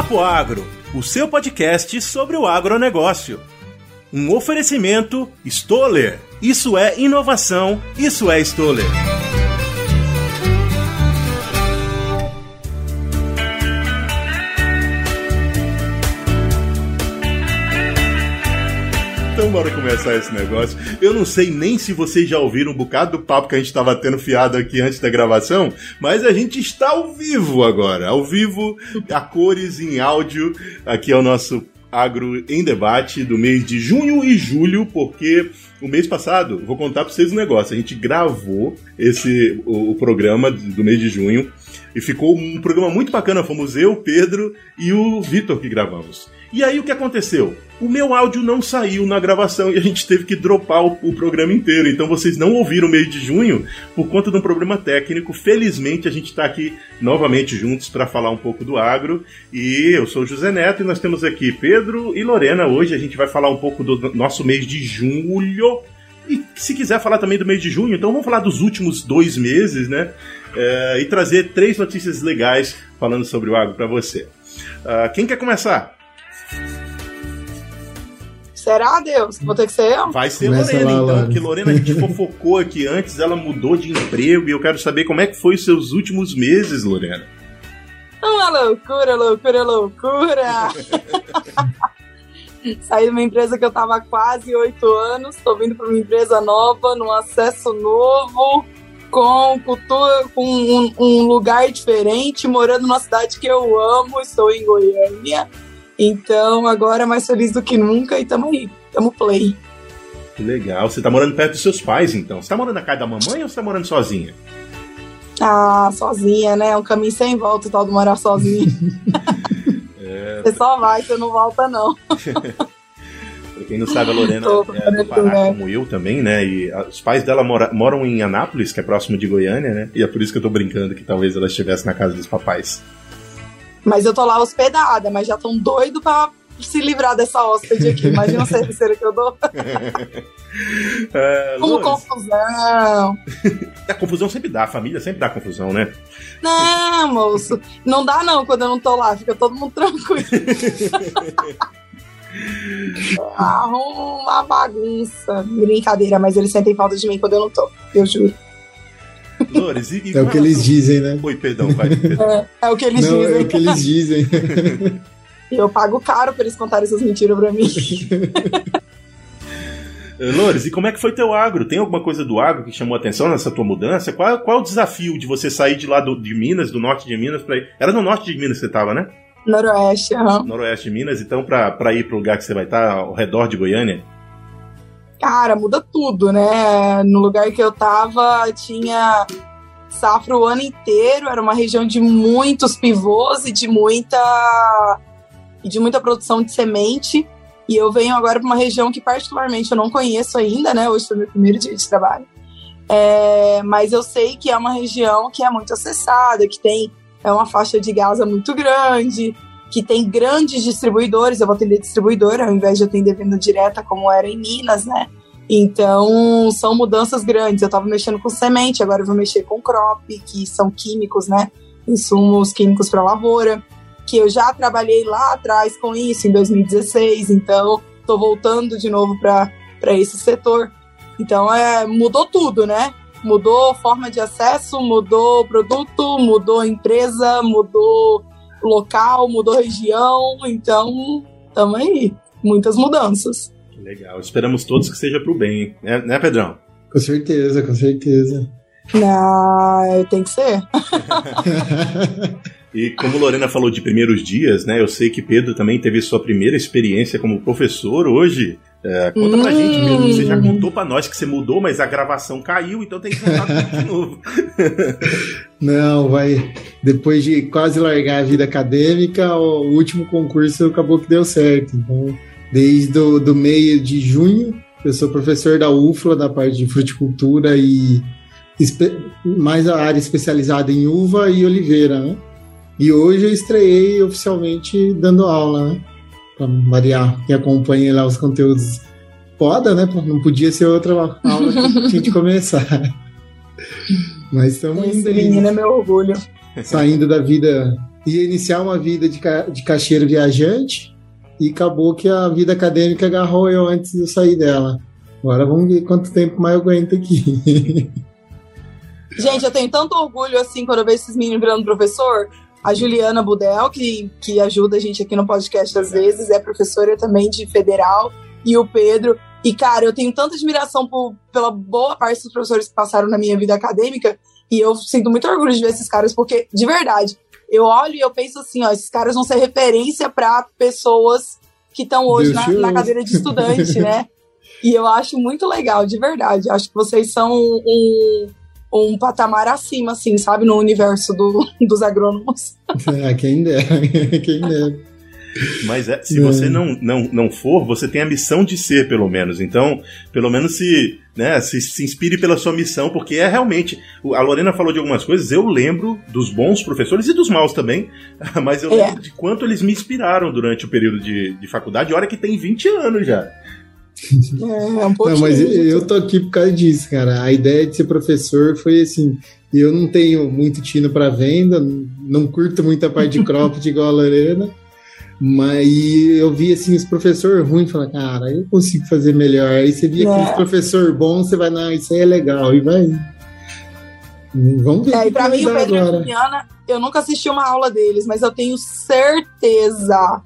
Papo Agro, o seu podcast sobre o agronegócio. Um oferecimento Stoller. Isso é inovação, isso é Stoller. Então bora começar esse negócio. Eu não sei nem se vocês já ouviram um bocado do papo que a gente estava tendo fiado aqui antes da gravação, mas a gente está ao vivo agora. Ao vivo, a cores em áudio. Aqui é o nosso Agro em Debate do mês de junho e julho, porque o mês passado, vou contar para vocês um negócio, a gente gravou esse o, o programa do mês de junho e ficou um programa muito bacana, fomos eu, Pedro e o Vitor que gravamos. E aí o que aconteceu? O meu áudio não saiu na gravação e a gente teve que dropar o, o, programa inteiro. Então vocês não ouviram o mês de junho por conta de um problema técnico. Felizmente a gente está aqui novamente juntos para falar um pouco do agro. E eu sou o José Neto e nós temos aqui Pedro e Lorena. Hoje a gente vai falar um pouco do nosso mês de julho. E se quiser falar também do mês de junho, então vamos falar dos últimos dois meses, né? É, e trazer três notícias legais falando sobre o agro para você. Uh, quem quer começar? Será, Deus? Vou ter que ser eu? Vai ser Começa Lorena, lá, então, Lorena. porque Lorena a gente fofocou aqui antes, ela mudou de emprego e eu quero saber como é que foi os seus últimos meses, Lorena. Uma loucura, loucura, loucura! Saí de uma empresa que eu tava há quase oito anos, tô vindo para uma empresa nova, num acesso novo, com cultura, com um, um lugar diferente, morando numa cidade que eu amo, estou em Goiânia então, agora mais feliz do que nunca e tamo aí, tamo play. Que legal. Você tá morando perto dos seus pais, então. Você tá morando na casa da mamãe ou você tá morando sozinha? Ah, sozinha, né? É um caminho sem volta o tal de morar sozinha. é... Você só vai, você não volta, não. pra quem não sabe, a Lorena é do Pará, como eu também, né? E os pais dela mora, moram em Anápolis, que é próximo de Goiânia, né? E é por isso que eu tô brincando que talvez ela estivesse na casa dos papais. Mas eu tô lá hospedada, mas já tão doido pra se livrar dessa hóspede aqui. Imagina a terceira que eu dou. É, Como confusão. a confusão sempre dá, a família sempre dá confusão, né? Não, moço. Não dá não quando eu não tô lá, fica todo mundo tranquilo. Arruma uma bagunça. Brincadeira, mas eles sentem falta de mim quando eu não tô, eu juro. Flores, e, e é o que eles dizem, né? Oi, perdão, vai. É, é, o que eles Não, dizem. É o que eles dizem. E eu pago caro pra eles contarem essas mentiras pra mim. Eh, Lores, e como é que foi teu agro? Tem alguma coisa do agro que chamou a atenção nessa tua mudança? Qual, qual é o desafio de você sair de lá do, de Minas, do norte de Minas, pra ir... Era no norte de Minas que você tava, né? Noroeste, aham. Noroeste de Minas, então pra, pra ir pro lugar que você vai estar, ao redor de Goiânia? Cara, muda tudo, né? No lugar que eu tava, tinha safra o ano inteiro, era uma região de muitos pivôs e de muita e de muita produção de semente. E eu venho agora para uma região que particularmente eu não conheço ainda, né? Hoje foi meu primeiro dia de trabalho. É, mas eu sei que é uma região que é muito acessada, que tem é uma faixa de Gaza muito grande, que tem grandes distribuidores. Eu vou atender distribuidor ao invés de atender venda direta, como era em Minas, né? Então, são mudanças grandes. Eu estava mexendo com semente, agora eu vou mexer com crop, que são químicos, né? Insumos químicos para lavoura, que eu já trabalhei lá atrás com isso, em 2016. Então, estou voltando de novo para esse setor. Então, é, mudou tudo, né? Mudou forma de acesso, mudou produto, mudou empresa, mudou local, mudou região. Então, estamos aí. Muitas mudanças. Legal. Esperamos todos que seja pro bem, né, né Pedrão? Com certeza, com certeza. Não, tem que ser. E como Lorena falou de primeiros dias, né? Eu sei que Pedro também teve sua primeira experiência como professor hoje. É, conta hum. pra gente, Pedro. Você já contou pra nós que você mudou, mas a gravação caiu, então tem que contar tudo de novo. Não, vai. Depois de quase largar a vida acadêmica, o último concurso acabou que deu certo. Então, desde o do meio de junho. Eu sou professor da UFLA, da parte de fruticultura e mais a área especializada em uva e oliveira, né? E hoje eu estreiei oficialmente dando aula, né? Para variar, quem acompanha lá os conteúdos foda, né? Não podia ser outra aula que tinha de começar. Mas estamos indo. Esse menino é meu orgulho. Saindo da vida ia iniciar uma vida de, ca de caixeiro viajante e acabou que a vida acadêmica agarrou eu antes de eu sair dela. Agora vamos ver quanto tempo mais eu aguento aqui. Gente, eu tenho tanto orgulho assim quando eu vejo esses meninos virando professor. A Juliana Budel, que, que ajuda a gente aqui no podcast às vezes, é professora também de federal, e o Pedro. E, cara, eu tenho tanta admiração por, pela boa parte dos professores que passaram na minha vida acadêmica, e eu sinto muito orgulho de ver esses caras, porque, de verdade, eu olho e eu penso assim, ó, esses caras vão ser referência para pessoas que estão hoje na, na, cadeira de estudante, né? E eu acho muito legal, de verdade. Acho que vocês são um, um patamar acima, assim, sabe, no universo do, dos agrônomos. É, quem dera, quem dera. Mas é, se você não, não, não for, você tem a missão de ser, pelo menos. Então, pelo menos se, né, se, se inspire pela sua missão, porque é realmente. A Lorena falou de algumas coisas, eu lembro dos bons professores e dos maus também, mas eu é. lembro de quanto eles me inspiraram durante o período de, de faculdade, hora que tem 20 anos já. É, é um não, mas eu tô aqui por causa disso, cara. A ideia de ser professor foi assim. Eu não tenho muito tino para venda, não curto muita parte de cropped igual a Lorena. Mas eu vi assim os professores ruins falar, cara, eu consigo fazer melhor. Aí você via é. aqueles professor bom, você vai, não, isso aí é legal, e vai. Vamos ver. É, e pra mim, o Pedro agora. e a Juliana, eu nunca assisti uma aula deles, mas eu tenho certeza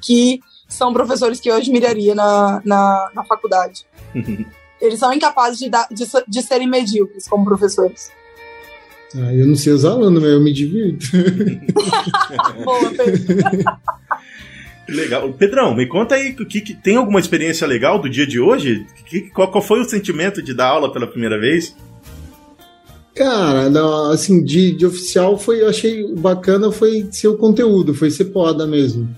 que são professores que eu admiraria na, na, na faculdade. Eles são incapazes de, dar, de, de serem medíocres como professores. Ah, eu não sei os alunos, mas eu me divirto. Boa, Pedro. Legal. Pedrão, me conta aí, que, que, tem alguma experiência legal do dia de hoje? Que, qual, qual, foi o sentimento de dar aula pela primeira vez? Cara, não, assim, de, de oficial foi, eu achei bacana foi ser o conteúdo, foi ser poda mesmo.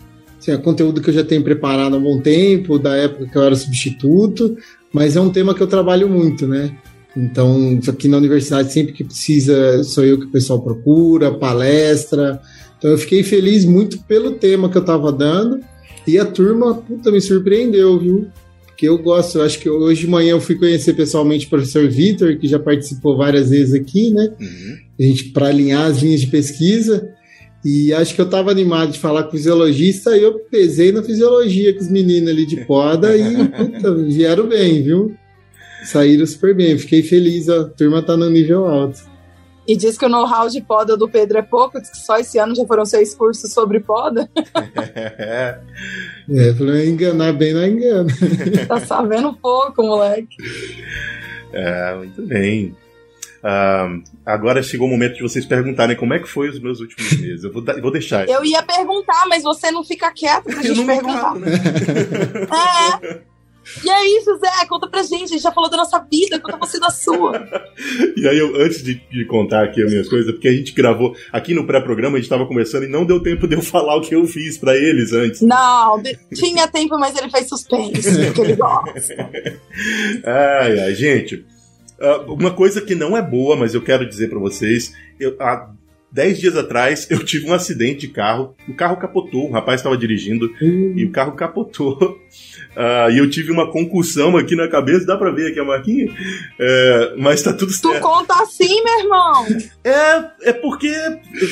Assim, é conteúdo que eu já tenho preparado há bom tempo, da época que eu era substituto, mas é um tema que eu trabalho muito, né? Então, aqui na universidade, sempre que precisa, sou eu que o pessoal procura, palestra, então eu fiquei feliz muito pelo tema que eu estava dando e a turma, puta, me surpreendeu, viu? Porque eu gosto, eu acho que hoje de manhã eu fui conhecer pessoalmente o professor Vitor, que já participou várias vezes aqui, né? Uhum. A gente, para alinhar as linhas de pesquisa. E acho que eu estava animado de falar com o fisiologista e eu pesei na fisiologia com os meninos ali de poda e puta, vieram bem, viu? Saíram super bem, fiquei feliz, a turma tá no nível alto. E diz que o know-how de poda do Pedro é pouco, diz que só esse ano já foram seis cursos sobre poda. é, é pra enganar bem, não engana. tá sabendo pouco, moleque. É, muito bem. Uh, agora chegou o momento de vocês perguntarem como é que foi os meus últimos meses. Eu vou, vou deixar. Eu ia perguntar, mas você não fica quieto pra gente perguntar. Né? é. E aí, José, conta pra gente, a gente já falou da nossa vida, conta você da sua. e aí, eu, antes de, de, contar aqui as minhas coisas, porque a gente gravou aqui no pré-programa, a gente tava conversando e não deu tempo de eu falar o que eu fiz pra eles antes. Não, tinha tempo, mas ele fez suspense, porque ele gosta. ai, ai, gente. Uh, uma coisa que não é boa, mas eu quero dizer para vocês, eu, há dez dias atrás eu tive um acidente de carro, o carro capotou, o rapaz estava dirigindo hum. e o carro capotou. Uh, e eu tive uma concussão aqui na cabeça, dá pra ver aqui a marquinha? É, mas tá tudo certo. Tu conta assim, meu irmão? É, é porque,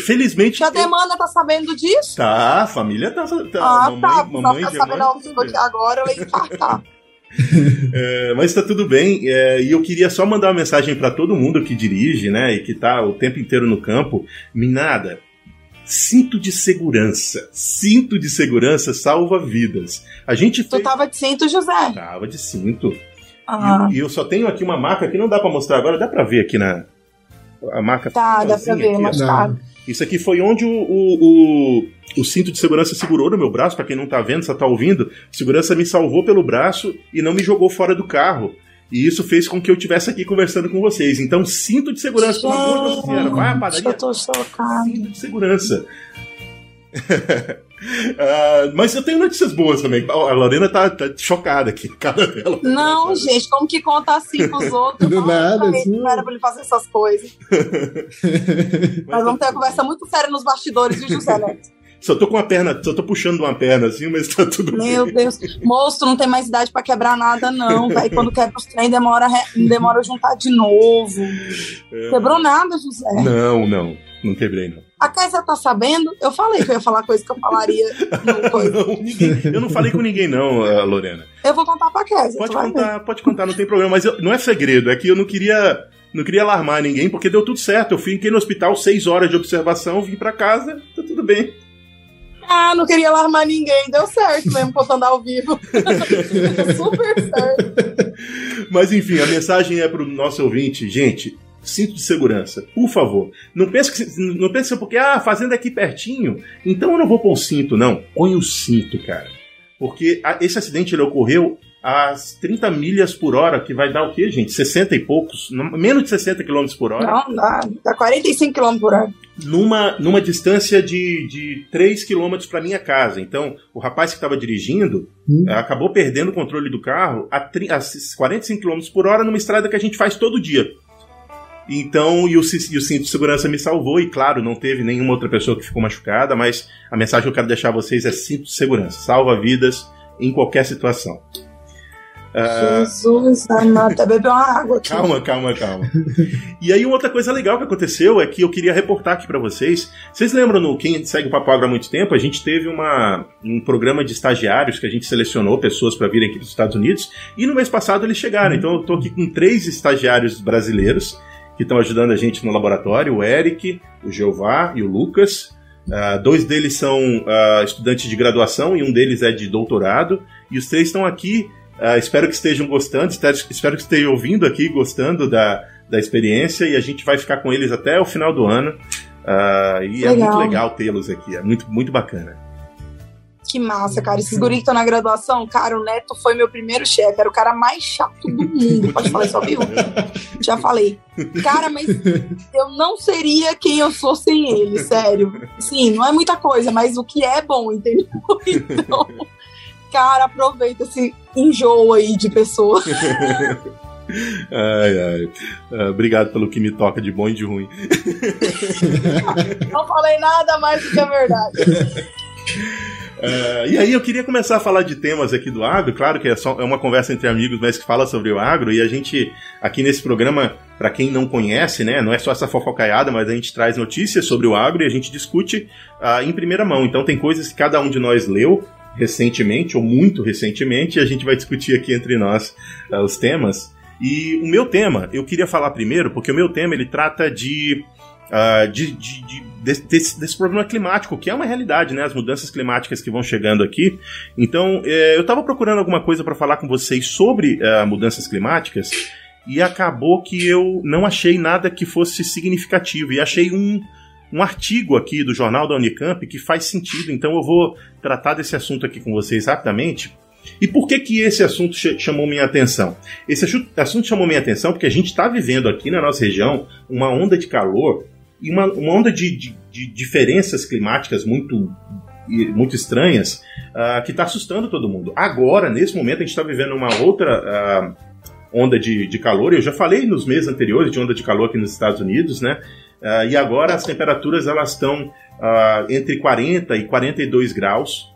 felizmente. a demanda tá sabendo disso? Tá, a família tá. tá ah, mamãe, tá. Mamãe, tá sabendo ao vivo aqui agora, eu ia infartar. é, mas tá tudo bem. É, e eu queria só mandar uma mensagem para todo mundo que dirige, né? E que tá o tempo inteiro no campo. Minada, cinto de segurança. Cinto de segurança salva vidas. A gente fez... Tu tava de cinto, José? Tava de cinto. Ah. E, e, eu só tenho aqui uma marca que não dá para mostrar agora, dá para ver aqui na a marca. Tá, dá para ver, mas tá. Isso aqui foi onde o, o, o, o, cinto de segurança segurou no meu braço, para quem não tá vendo, só tá ouvindo. A segurança me salvou pelo braço e não me jogou fora do carro. E isso fez com que eu estivesse aqui conversando com vocês. Então, cinto de segurança, pelo amor de Deus. Vai à padaria. Eu tô chocado. Cinto de segurança. uh, mas eu tenho notícias boas também. A Lorena tá, tá chocada aqui, cara dela. Não, gente, como que conta assim pros outros? Do nada, assim. Não era pra ele fazer essas coisas. mas, mas vamos ter uma conversa muito séria nos bastidores, viu, José Neto? Só tô com a perna, só tô puxando uma perna assim, mas tá tudo Meu bem. Deus. Moço, não tem mais idade pra quebrar nada, não, velho. Quando quebra os trem, demora, demora juntar de novo. É, Quebrou nada, José. Não, não. não quebrei, não. A Kézia tá sabendo? Eu falei que eu ia falar coisa que eu falaria. não, ninguém, eu não falei com ninguém, não, Lorena. Eu vou contar pra Kézia. Pode contar, pode contar, não tem problema. Mas eu, não é segredo, é que eu não queria. Não queria alarmar ninguém, porque deu tudo certo. Eu fiquei no hospital seis horas de observação, vim para casa, tá tudo bem. Ah, não queria alarmar ninguém, deu certo mesmo contando ao vivo. Super certo. Mas enfim, a mensagem é pro nosso ouvinte, gente. Cinto de segurança, por favor. Não pense que não pense porque ah, fazendo aqui pertinho, então eu não vou pôr o cinto, não. Põe o cinto, cara. Porque esse acidente ele ocorreu às 30 milhas por hora, que vai dar o quê, gente? 60 e poucos? Menos de 60 km por hora? Não, dá, dá 45 km por hora. Numa, numa distância de, de 3 km para minha casa. Então, o rapaz que estava dirigindo hum. acabou perdendo o controle do carro a, a 45 km por hora numa estrada que a gente faz todo dia. Então, e o, e o cinto de segurança me salvou, e claro, não teve nenhuma outra pessoa que ficou machucada, mas a mensagem que eu quero deixar a vocês é cinto de segurança. Salva vidas em qualquer situação. Jesus amado, até beber uma água aqui. Calma, calma, calma. e aí, outra coisa legal que aconteceu é que eu queria reportar aqui para vocês. Vocês lembram, no quem segue o Papo Agro há muito tempo, a gente teve uma, um programa de estagiários que a gente selecionou pessoas para virem aqui dos Estados Unidos, e no mês passado eles chegaram. Então, eu tô aqui com três estagiários brasileiros que estão ajudando a gente no laboratório: o Eric, o Jeová e o Lucas. Uh, dois deles são uh, estudantes de graduação e um deles é de doutorado. E os três estão aqui Uh, espero que estejam gostando, espero que estejam ouvindo aqui, gostando da, da experiência, e a gente vai ficar com eles até o final do ano. E legal. é muito legal tê-los aqui, é muito, muito bacana. Que massa, cara. Esses guri que estão na graduação, cara, o Neto foi meu primeiro chefe, era o cara mais chato do mundo. Pode falar isso ao vivo? Já falei. Cara, mas eu não seria quem eu sou sem ele, sério. Sim, não é muita coisa, mas o que é bom, entendeu? Então, cara, aproveita esse enjoo aí de pessoa. Ai, ai. Uh, obrigado pelo que me toca de bom e de ruim. Não falei nada mais do que a verdade. Uh, e aí eu queria começar a falar de temas aqui do agro, claro que é, só, é uma conversa entre amigos, mas que fala sobre o agro, e a gente, aqui nesse programa, para quem não conhece, né, não é só essa fofocaiada, mas a gente traz notícias sobre o agro e a gente discute uh, em primeira mão. Então tem coisas que cada um de nós leu, recentemente, ou muito recentemente, e a gente vai discutir aqui entre nós uh, os temas. E o meu tema, eu queria falar primeiro, porque o meu tema ele trata de, uh, de, de, de desse, desse, problema climático, que é uma realidade, né? As mudanças climáticas que vão chegando aqui. Então, é, eu estava procurando alguma coisa para falar com vocês sobre uh, mudanças climáticas e acabou que eu não achei nada que fosse significativo. E achei um, um artigo aqui do jornal da Unicamp que faz sentido, então eu vou tratar desse assunto aqui com vocês rapidamente. E por que que esse assunto chamou minha atenção? Esse assunto chamou minha atenção porque a gente está vivendo aqui na nossa região uma onda de calor e uma, uma onda de, de, de diferenças climáticas muito muito estranhas uh, que está assustando todo mundo. Agora, nesse momento, a gente está vivendo uma outra uh, onda de, de calor. Eu já falei nos meses anteriores de onda de calor aqui nos Estados Unidos, né? Uh, e agora as temperaturas elas estão entre 40 e 42 graus,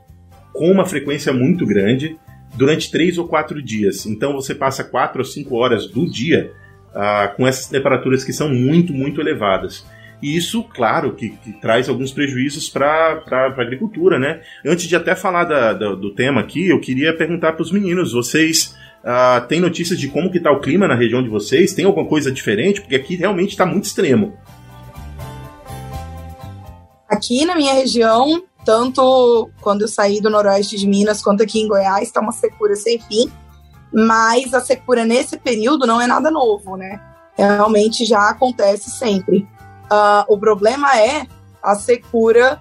com uma frequência muito grande, durante 3 ou 4 dias. Então você passa 4 ou 5 horas do dia uh, com essas temperaturas que são muito, muito elevadas. E isso, claro, que, que traz alguns prejuízos para a agricultura, né? Antes de até falar da, da, do tema aqui, eu queria perguntar para os meninos, vocês uh, têm notícias de como que está o clima na região de vocês? Tem alguma coisa diferente? Porque aqui realmente está muito extremo. Aqui na minha região, tanto quando eu saí do noroeste de Minas quanto aqui em Goiás, está uma secura sem fim. Mas a secura nesse período não é nada novo, né? Realmente já acontece sempre. Uh, o problema é a secura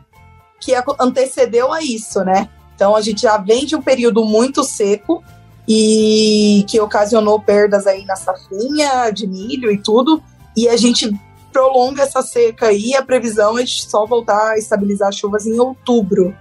que antecedeu a isso, né? Então a gente já vem de um período muito seco e que ocasionou perdas aí na safrinha de milho e tudo. E a gente prolonga essa seca aí, a previsão é de só voltar a estabilizar as chuvas em outubro.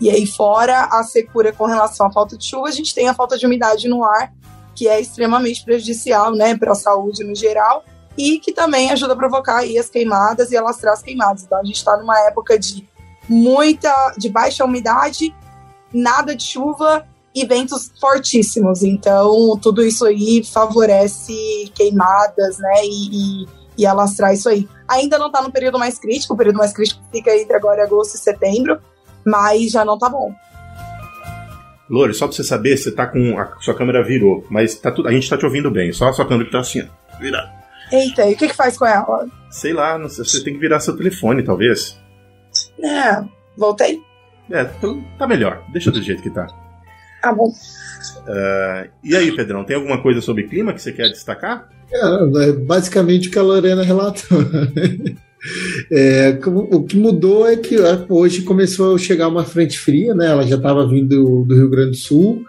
E aí, fora a secura com relação à falta de chuva, a gente tem a falta de umidade no ar, que é extremamente prejudicial né, para a saúde no geral, e que também ajuda a provocar as queimadas e alastrar as queimadas. Então, a gente está numa época de muita, de baixa umidade, nada de chuva e ventos fortíssimos. Então, tudo isso aí favorece queimadas, né, e, e e alastrar isso aí. Ainda não tá no período mais crítico, o período mais crítico fica entre agora agosto e setembro, mas já não tá bom. Lore, só pra você saber, você tá com. A sua câmera virou, mas tá tudo, a gente tá te ouvindo bem, só a sua câmera que tá assim, ó, virada. Eita, e o que que faz com ela? Sei lá, não sei, você tem que virar seu telefone, talvez. É, voltei. É, tá melhor, deixa do jeito que tá. Tá bom. Uh, e aí, Pedrão, tem alguma coisa sobre clima que você quer destacar? É, basicamente o que a Lorena relatou. É, o que mudou é que é, hoje começou a chegar uma frente fria, né? Ela já estava vindo do Rio Grande do Sul.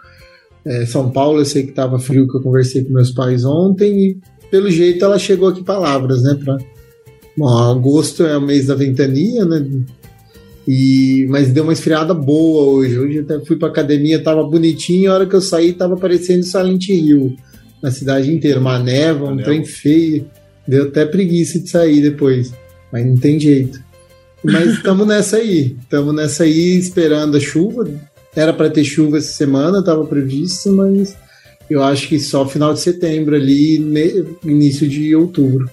É, São Paulo, eu sei que estava frio, que eu conversei com meus pais ontem, e pelo jeito ela chegou aqui palavras, né? Pra... Bom, agosto é o mês da ventania, né? E, mas deu uma esfriada boa hoje. Hoje até fui para academia, tava bonitinho, a hora que eu saí tava parecendo Silent Hill na cidade inteira, uma neva, um trem feio. Deu até preguiça de sair depois, mas não tem jeito. Mas estamos nessa aí, estamos nessa aí esperando a chuva. Era para ter chuva essa semana, estava previsto, mas eu acho que só final de setembro ali, início de outubro.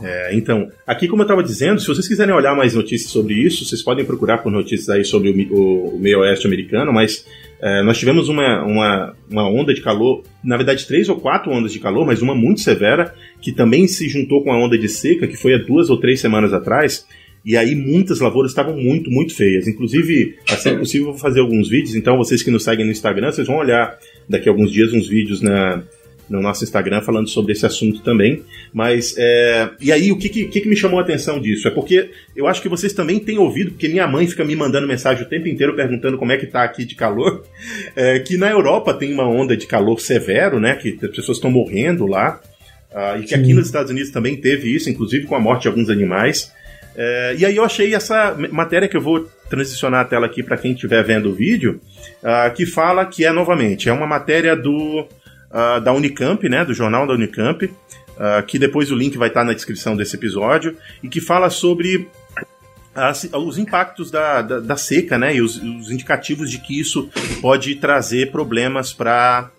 É, então, aqui como eu estava dizendo, se vocês quiserem olhar mais notícias sobre isso, vocês podem procurar por notícias aí sobre o, o, o meio oeste americano, mas é, nós tivemos uma, uma, uma onda de calor, na verdade três ou quatro ondas de calor, mas uma muito severa, que também se juntou com a onda de seca, que foi há duas ou três semanas atrás, e aí muitas lavouras estavam muito, muito feias. Inclusive, assim que possível, eu vou fazer alguns vídeos, então vocês que nos seguem no Instagram, vocês vão olhar daqui a alguns dias uns vídeos na, no nosso Instagram falando sobre esse assunto também. Mas, é... e aí, o que, que, que, me chamou a atenção disso? É porque eu acho que vocês também têm ouvido, porque minha mãe fica me mandando mensagem o tempo inteiro perguntando como é que tá aqui de calor, é, que na Europa tem uma onda de calor severo, né? Que as pessoas estão morrendo lá. Uh, e que Sim. aqui nos Estados Unidos também teve isso, inclusive com a morte de alguns animais. É, e aí eu achei essa matéria que eu vou transicionar a tela aqui para quem estiver vendo o vídeo, uh, que fala que é novamente, é uma matéria do uh, da Unicamp, né, do jornal da Unicamp, uh, que depois o link vai estar na descrição desse episódio, e que fala sobre os impactos da, da, da, seca, né, e os, os, indicativos de que isso pode trazer problemas para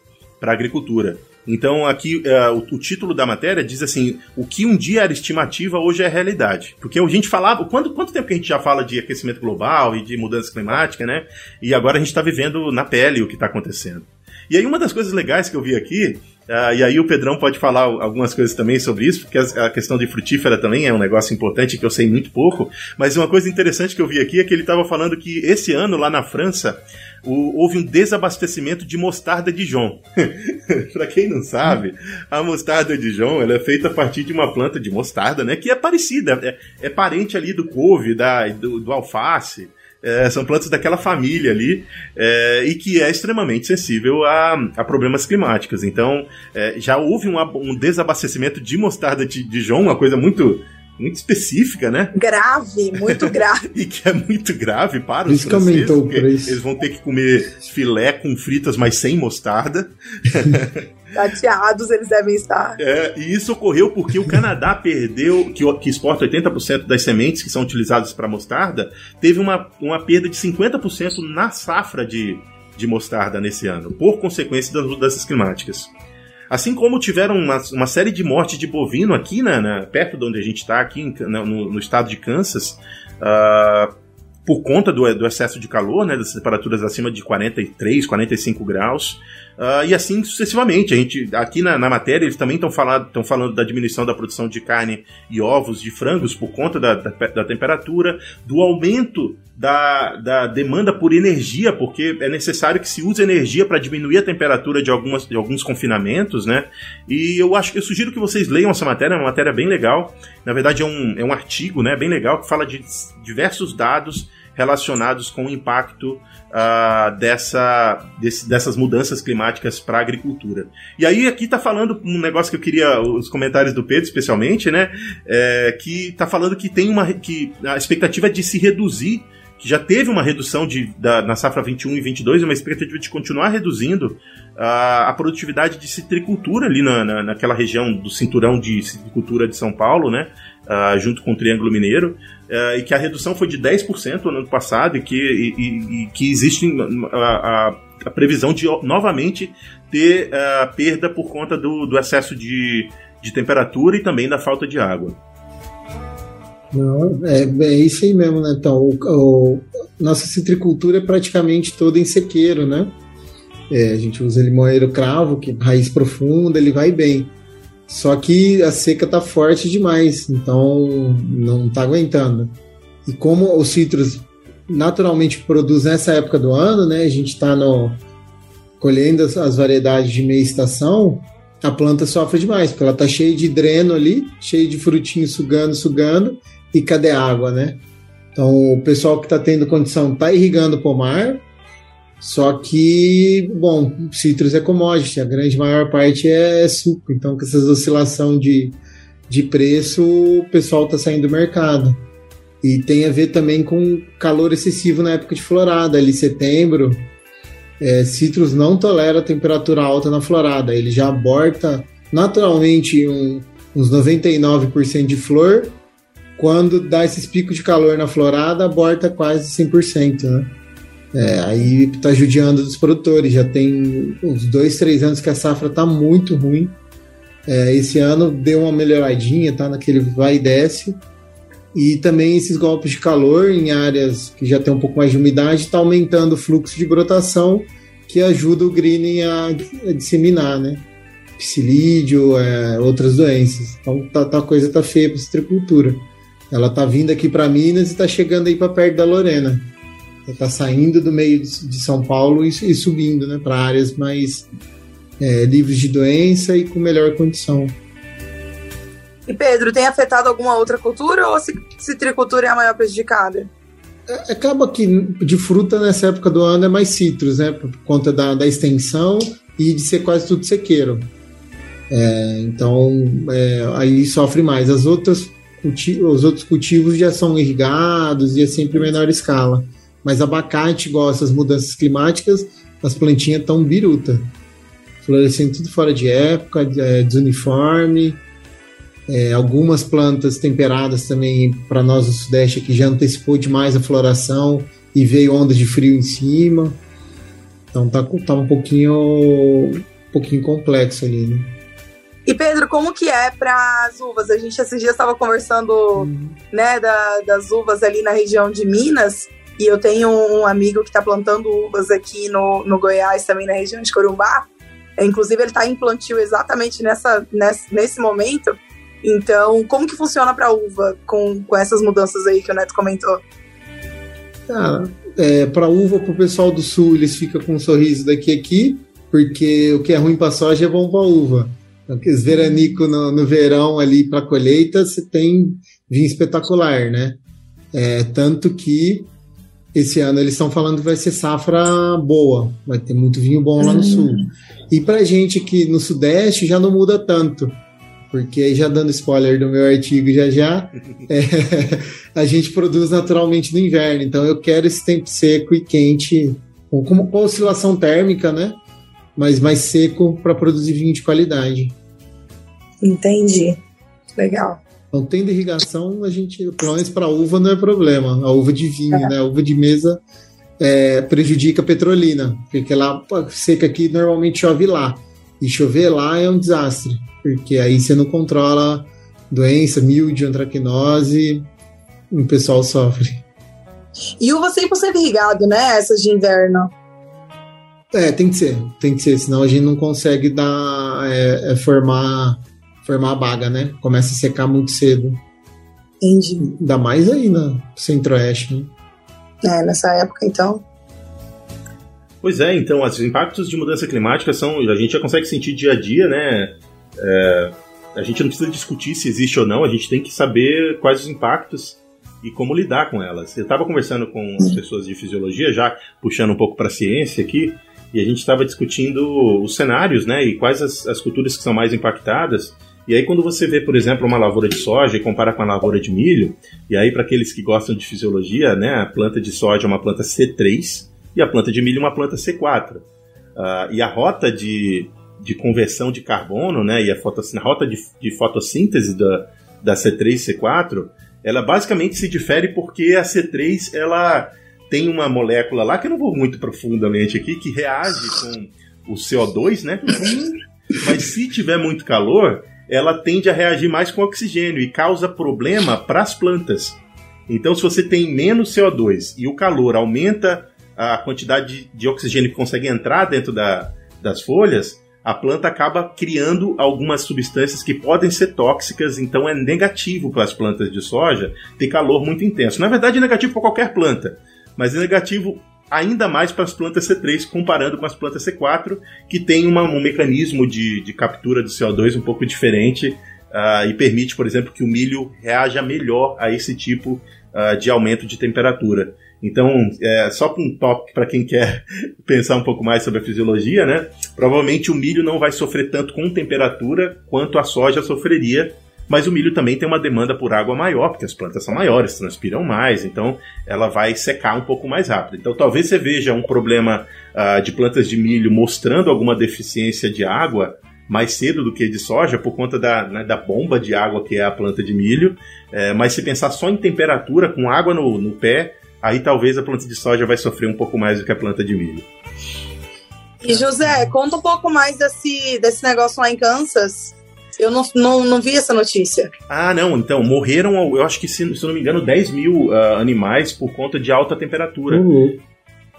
a agricultura. Então, aqui, uh, o, o, título da matéria diz assim: o que um dia era estimativa, hoje é realidade. Porque a gente falava. Quanto, quanto tempo que a gente já fala de aquecimento global e de mudança climática, né? E agora a gente está vivendo na pele o que está acontecendo. E aí, uma das coisas legais que eu vi aqui, uh, e aí o Pedrão pode falar algumas coisas também sobre isso, porque a, questão de frutífera também é um negócio importante que eu sei muito pouco, mas uma coisa interessante que eu vi aqui é que ele estava falando que esse ano, lá na França, o, houve um desabastecimento de mostarda Dijon. para quem não sabe, a mostarda Dijon ela é feita a partir de uma planta de mostarda, né? Que é parecida, é, é parente ali do couve, da, do, do alface. É, são plantas daquela família ali é, e que é extremamente sensível a, a problemas climáticos. Então, é, já houve um, um, desabastecimento de mostarda de Dijon, uma coisa muito muito específica, né? Grave, muito grave. e que é muito grave para os franceses, eles vão ter que comer filé com fritas, mas sem mostarda. Chateados eles devem estar. É, e isso ocorreu porque o Canadá perdeu, que, que exporta 80% das sementes que são utilizadas para mostarda, teve uma, uma perda de 50% na safra de, de mostarda nesse ano, por consequência das mudanças climáticas. Assim como tiveram uma, uma série de mortes de bovino aqui, na, na perto de onde a gente está, aqui no, no, estado de Kansas, uh, por conta do, do, excesso de calor, né, das temperaturas acima de 43, 45 graus. Uh, e assim sucessivamente. A gente, aqui na, na matéria, eles também estão falando, falando da diminuição da produção de carne e ovos de frangos por conta da, da, da temperatura, do aumento da, da, demanda por energia, porque é necessário que se use energia para diminuir a temperatura de, algumas, de alguns confinamentos, né? E eu acho eu sugiro que vocês leiam essa matéria, é uma matéria bem legal. Na verdade, é um, é um artigo né, bem legal que fala de diversos dados relacionados com o impacto uh, dessa, desse, dessas mudanças climáticas para a agricultura. E aí aqui está falando um negócio que eu queria, os comentários do Pedro especialmente, né? É, que está falando que tem uma que a expectativa é de se reduzir que já teve uma redução de, da, na safra 21 e 22, uma expectativa de continuar reduzindo uh, a produtividade de citricultura ali na, na, naquela região do cinturão de citricultura de São Paulo, né? Uh, junto com o Triângulo Mineiro uh, e que a redução foi de 10% no ano passado e que, e, e, e que existe a, a, a, previsão de novamente ter uh, perda por conta do, do excesso de, de temperatura e também da falta de água. Não, é, é isso aí mesmo, né? Então, o, o, nossa citricultura é praticamente toda em sequeiro, né? É, a gente usa limoeiro cravo, que raiz profunda, ele vai bem. Só que a seca tá forte demais, então não tá aguentando. E como os citros naturalmente produz nessa época do ano, né? A gente está no colhendo as, variedades de meia estação, a planta sofre demais, porque ela tá cheia de dreno ali, cheia de frutinho sugando, sugando, e cadê a água, né? Então o pessoal que está tendo condição tá irrigando o pomar, só que, bom, citrus é commodity, a grande maior parte é suco, então com essas oscilações de, de preço, o pessoal está saindo do mercado. E tem a ver também com calor excessivo na época de florada, ali setembro. É, citrus não tolera temperatura alta na florada, ele já aborta naturalmente um, uns 99% de flor. Quando dá esses picos de calor na florada, aborta quase 100%, né? É, aí tá judiando dos produtores. Já tem uns dois, três anos que a safra tá muito ruim. É, esse ano deu uma melhoradinha, tá naquele vai e desce. E também esses golpes de calor em áreas que já tem um pouco mais de umidade está aumentando o fluxo de brotação que ajuda o greening a, a disseminar, né? Psilídeo, é, outras doenças. Então tá, tá, a coisa tá feia para a citricultura. Ela tá vindo aqui para Minas e está chegando aí para perto da Lorena. Ela tá saindo do meio de, São Paulo e, e subindo, né, para áreas mais é, livres de doença e com melhor condição. E Pedro, tem afetado alguma outra cultura ou a citricultura é a maior prejudicada? É, acaba que de fruta nessa época do ano é mais citros, né? Por conta da, da extensão e de ser quase tudo sequeiro. É, então é, aí sofre mais. As outras os outros cultivos já são irrigados e é sempre menor escala. Mas abacate, igual essas mudanças climáticas, as plantinhas estão biruta. Florescendo tudo fora de época, é, desuniforme. É, algumas plantas temperadas também para nós do Sudeste que já antecipou demais a floração e veio onda de frio em cima. Então tá, tá um pouquinho um pouquinho complexo ali, né? E Pedro, como que é para as uvas? A gente esses dias estava conversando, uhum. né, da, das uvas ali na região de Minas, e eu tenho um amigo que está plantando uvas aqui no, no Goiás, também na região de Corumbá. Inclusive, ele está em plantio exatamente nessa, nesse, nesse momento. Então, como que funciona para uva com, com essas mudanças aí que o Neto comentou? Cara, é, para uva, para o pessoal do sul, eles ficam com um sorriso daqui aqui, porque o que é ruim para soja é bom para uva. Então, aqueles veranico no, no verão ali para colheita, você tem vinho espetacular, né? É, tanto que esse ano eles estão falando que vai ser safra boa, vai ter muito vinho bom lá no sul. E para gente aqui no sudeste já não muda tanto porque aí já dando spoiler do meu artigo já já, é, a gente produz naturalmente no inverno, então eu quero esse tempo seco e quente, com, com oscilação térmica, né? Mas mais seco para produzir vinho de qualidade. Entendi. Legal. Então, tendo irrigação, a gente, pelo menos para uva, não é problema. A uva de vinho, é. né? A uva de mesa é, prejudica a petrolina, porque lá seca aqui normalmente chove lá. E chover lá é um desastre porque aí você não controla doença, milde, antracnose, o pessoal sofre. E uva 100% irrigado, né? Essas de inverno. É, tem que ser, tem que ser, senão a gente não consegue dar, é, é formar, formar a baga, né? Começa a secar muito cedo. Entendi. Ainda mais aí no centro-oeste, né? É, nessa época, então. Pois é, então, os impactos de mudança climática são. A gente já consegue sentir dia a dia, né? É, a gente não precisa discutir se existe ou não, a gente tem que saber quais os impactos e como lidar com elas. Eu estava conversando com as pessoas de fisiologia, já puxando um pouco para a ciência aqui, e a gente estava discutindo os cenários, né, e quais as, as, culturas que são mais impactadas. E aí quando você vê, por exemplo, uma lavoura de soja e compara com a lavoura de milho, e aí para aqueles que gostam de fisiologia, né, a planta de soja é uma planta C3 e a planta de milho é uma planta C4. Uh, ah, e a rota de, de conversão de carbono, né, e a, a rota de, de fotossíntese da, da C3 e C4, ela basicamente se difere porque a C3 ela tem uma molécula lá que eu não vou muito profundamente aqui que reage com o CO2, né? Mas se tiver muito calor, ela tende a reagir mais com oxigênio e causa problema para as plantas. Então, se você tem menos CO2 e o calor aumenta a quantidade de oxigênio que consegue entrar dentro da, das folhas, a planta acaba criando algumas substâncias que podem ser tóxicas, então é negativo para as plantas de soja ter calor muito intenso. Na verdade, é negativo para qualquer planta, mas é negativo ainda mais para as plantas C3, comparando com as plantas C4, que tem uma, um mecanismo de, de captura do CO2 um pouco diferente uh, e permite, por exemplo, que o milho reaja melhor a esse tipo uh, de aumento de temperatura. Então, é, só um toque para quem quer pensar um pouco mais sobre a fisiologia, né? Provavelmente o milho não vai sofrer tanto com temperatura quanto a soja sofreria, mas o milho também tem uma demanda por água maior, porque as plantas são maiores, transpiram mais, então ela vai secar um pouco mais rápido. Então, talvez você veja um problema uh, de plantas de milho mostrando alguma deficiência de água mais cedo do que de soja, por conta da, né, da bomba de água que é a planta de milho. É, mas se pensar só em temperatura, com água no, no pé, aí talvez a planta de soja vai sofrer um pouco mais do que a planta de milho. E José, conta um pouco mais desse, desse negócio lá em Kansas. Eu não, não, não vi essa notícia. Ah, não. Então, morreram, eu acho que, se, se não me engano, 10 mil uh, animais por conta de alta temperatura. Uhum.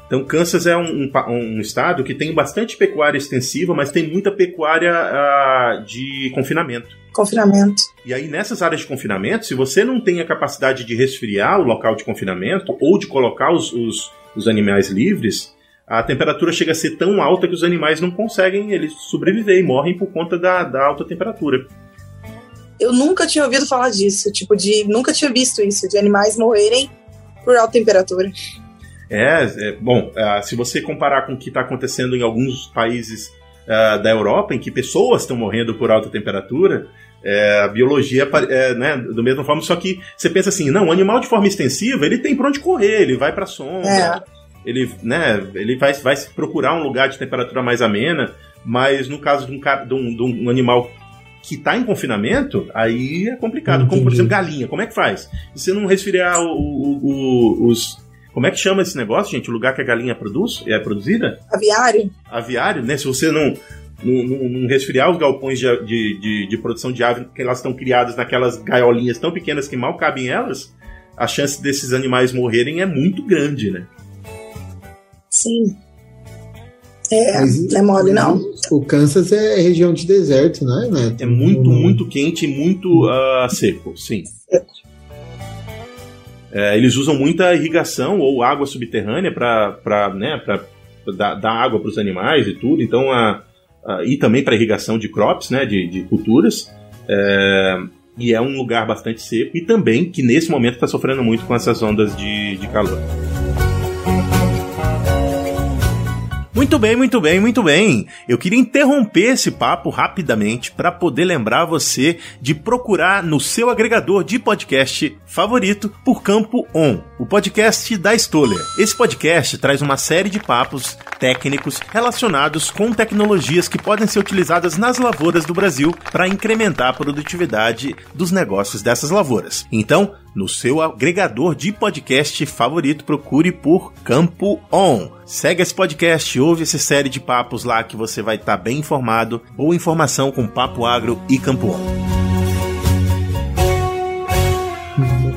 Então, Kansas é um, um, um, estado que tem bastante pecuária extensiva, mas tem muita pecuária uh, de confinamento. Confinamento. E aí, nessas áreas de confinamento, se você não tem a capacidade de resfriar o local de confinamento ou de colocar os, os, os animais livres, a temperatura chega a ser tão alta que os animais não conseguem eles sobreviver e morrem por conta da, da alta temperatura. Eu nunca tinha ouvido falar disso, tipo, de. Nunca tinha visto isso, de animais morrerem por alta temperatura. É, é bom, uh, se você comparar com o que está acontecendo em alguns países uh, da Europa, em que pessoas estão morrendo por alta temperatura, é, a biologia é, né, do mesma forma, só que você pensa assim, não, o animal de forma extensiva, ele tem para onde correr, ele vai para sombra, é. Ele, né, ele vai, vai procurar um lugar de temperatura mais amena, mas no caso de um, de um, de um animal que está em confinamento, aí é complicado. Como, por exemplo, galinha. Como é que faz? Se você não resfriar o, o, o, os, como é que chama esse negócio, gente? O lugar que a galinha produz? É produzida? Aviário. Aviário, né? Se você não, não, não, não resfriar os galpões de, de, de, de produção de ave, porque elas estão criadas naquelas gaiolinhas tão pequenas que mal cabem elas, a chance desses animais morrerem é muito grande, né? Sim. É, Mas, não é mole, não. O Kansas é região de deserto, né? né? É muito, muito quente e muito uh, seco, sim. Seco. É, eles usam muita irrigação ou água subterrânea para né, dar, dar água para os animais e tudo. Então, a, a e também para irrigação de crops, né, de, de culturas. É, e é um lugar bastante seco e também que nesse momento está sofrendo muito com essas ondas de, de calor. Muito bem, muito bem, muito bem. Eu queria interromper esse papo rapidamente para poder lembrar você de procurar no seu agregador de podcast favorito por Campo On, o podcast da Stoller. Esse podcast traz uma série de papos técnicos relacionados com tecnologias que podem ser utilizadas nas lavouras do Brasil para incrementar a produtividade dos negócios dessas lavouras. Então, no seu agregador de podcast favorito, procure por Campo On. Segue esse podcast, ouve essa série de papos lá que você vai estar tá bem informado. Boa informação com Papo Agro e Campo On.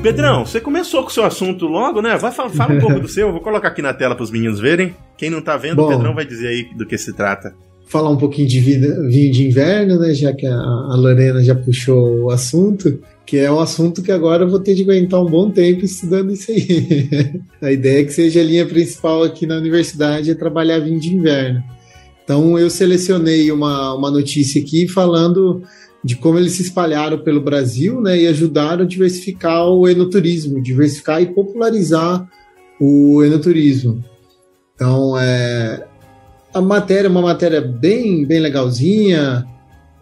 Pedrão, você começou com o seu assunto logo, né? Vai fala um pouco do seu, vou colocar aqui na tela para os meninos verem. Quem não tá vendo, Bom, o Pedrão vai dizer aí do que se trata. Falar um pouquinho de vida, vinho de inverno, né? Já que a, a Lorena já puxou o assunto que é um assunto que agora eu vou ter de aguentar um bom tempo estudando isso aí. a ideia é que seja a linha principal aqui na universidade é trabalhar vinho de inverno. Então eu selecionei uma, uma notícia aqui falando de como eles se espalharam pelo Brasil né, e ajudaram a diversificar o enoturismo, diversificar e popularizar o enoturismo. Então, é, a matéria é uma matéria bem, bem legalzinha,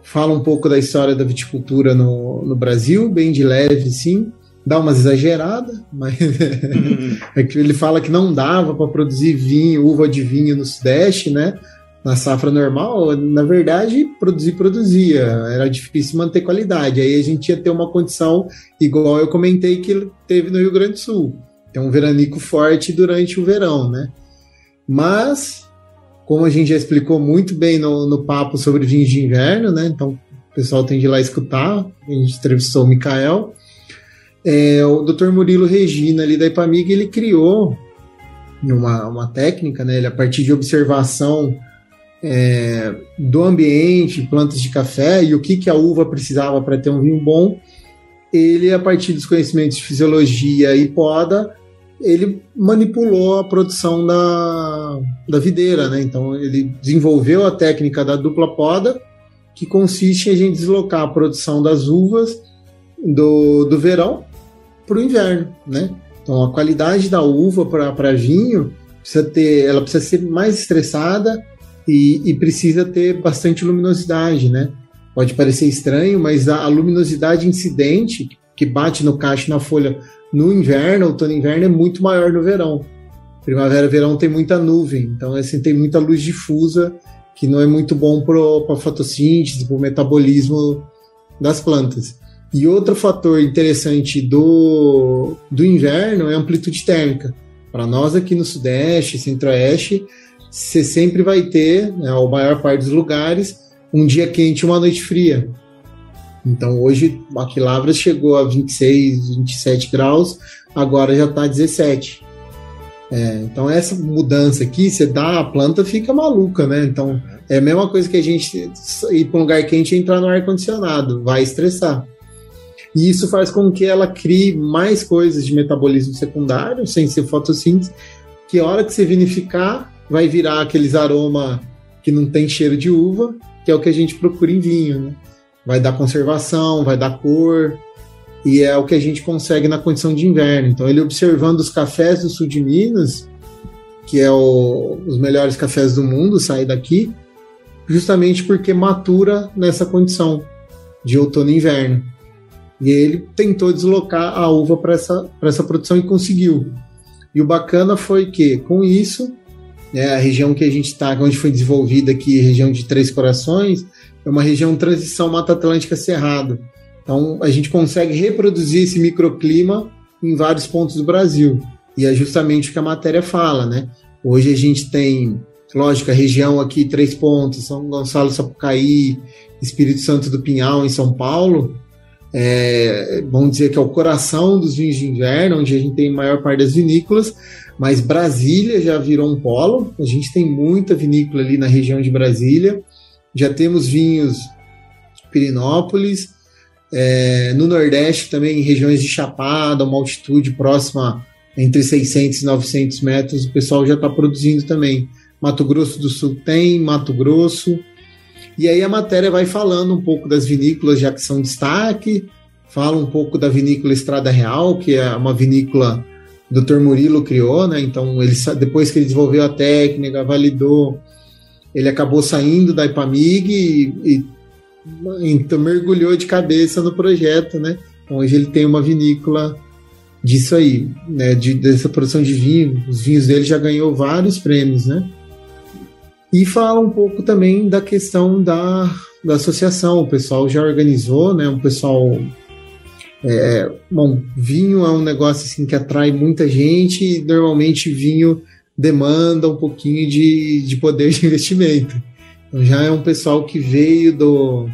fala um pouco da história da viticultura no, no Brasil, bem de leve, sim. Dá umas exageradas, mas uhum. ele fala que não dava para produzir vinho, uva de vinho no Sudeste, né? Na safra normal, na verdade, produzir, produzia. Era difícil manter qualidade. Aí a gente ia ter uma condição igual eu comentei que teve no Rio Grande do Sul. Tem um veranico forte durante o verão, né? Mas como a gente já explicou muito bem no, no papo sobre vinhos de inverno, né? Então, o pessoal tem de ir lá escutar. A gente entrevistou o Mikael. É, o Dr. Murilo Regina, ali da Ipamig, ele criou uma, uma técnica, né? Ele, a partir de observação é, do ambiente, plantas de café e o que, que a uva precisava para ter um vinho bom, ele, a partir dos conhecimentos de fisiologia e poda, ele manipulou a produção da, da videira, né? Então ele desenvolveu a técnica da dupla poda, que consiste em a gente deslocar a produção das uvas do, do verão para o inverno, né? Então a qualidade da uva para vinho precisa ter, ela precisa ser mais estressada e, e, precisa ter bastante luminosidade, né? Pode parecer estranho, mas a, a luminosidade incidente que bate no cacho na folha no inverno, outono e inverno, é muito maior no verão. Primavera e verão tem muita nuvem, então assim, tem muita luz difusa, que não é muito bom para a fotossíntese, para o metabolismo das plantas. E outro fator interessante do, do inverno é a amplitude térmica. Para nós aqui no Sudeste, Centro-Oeste, você sempre vai ter, né, maior parte dos lugares, um dia quente e uma noite fria. Então hoje aqui Lavras chegou a 26, 27 graus, agora já está 17. É, então essa mudança aqui, você dá, a planta fica maluca, né? Então é a mesma coisa que a gente ir para um lugar quente e entrar no ar-condicionado, vai estressar. E isso faz com que ela crie mais coisas de metabolismo secundário, sem ser fotossíntese, que a hora que você vinificar, vai virar aqueles aroma que não tem cheiro de uva, que é o que a gente procura em vinho, né? Vai dar conservação, vai dar cor, e é o que a gente consegue na condição de inverno. Então, ele observando os cafés do sul de Minas, que é o, os melhores cafés do mundo, sair daqui, justamente porque matura nessa condição de outono e inverno. E ele tentou deslocar a uva para essa, essa produção e conseguiu. E o bacana foi que, com isso, né, a região que a gente está, onde foi desenvolvida aqui, região de Três Corações, é uma região transição Mata Atlântica Cerrado. Então, a gente consegue reproduzir esse microclima em vários pontos do Brasil. E é justamente o que a matéria fala, né? Hoje a gente tem, lógico, a região aqui, Três Pontos, São Gonçalo Sapucaí, Espírito Santo do Pinhal, em São Paulo. É, vamos dizer que é o coração dos vinhos de inverno, onde a gente tem a maior parte das vinícolas, mas Brasília já virou um polo. A gente tem muita vinícola ali na região de Brasília. Já temos vinhos Pirinópolis, é, no Nordeste também, em regiões de Chapada, uma altitude próxima entre 600 e 900 metros, o pessoal já está produzindo também. Mato Grosso do Sul tem, Mato Grosso. E aí a matéria vai falando um pouco das vinícolas, já que são destaque, fala um pouco da vinícola Estrada Real, que é uma vinícola o Dr. Murilo criou, né? Então, ele, depois que ele desenvolveu a técnica, validou, ele acabou saindo da Ipamig e, e então, mergulhou de cabeça no projeto, né? Então, hoje ele tem uma vinícola disso aí, né? De, dessa produção de vinho. Os vinhos dele já ganhou vários prêmios, né? E fala um pouco também da questão da, da associação. O pessoal já organizou, né? Um pessoal é, bom, vinho é um negócio assim que atrai muita gente e normalmente vinho demanda um pouquinho de, de poder de investimento. Então já é um pessoal que veio do,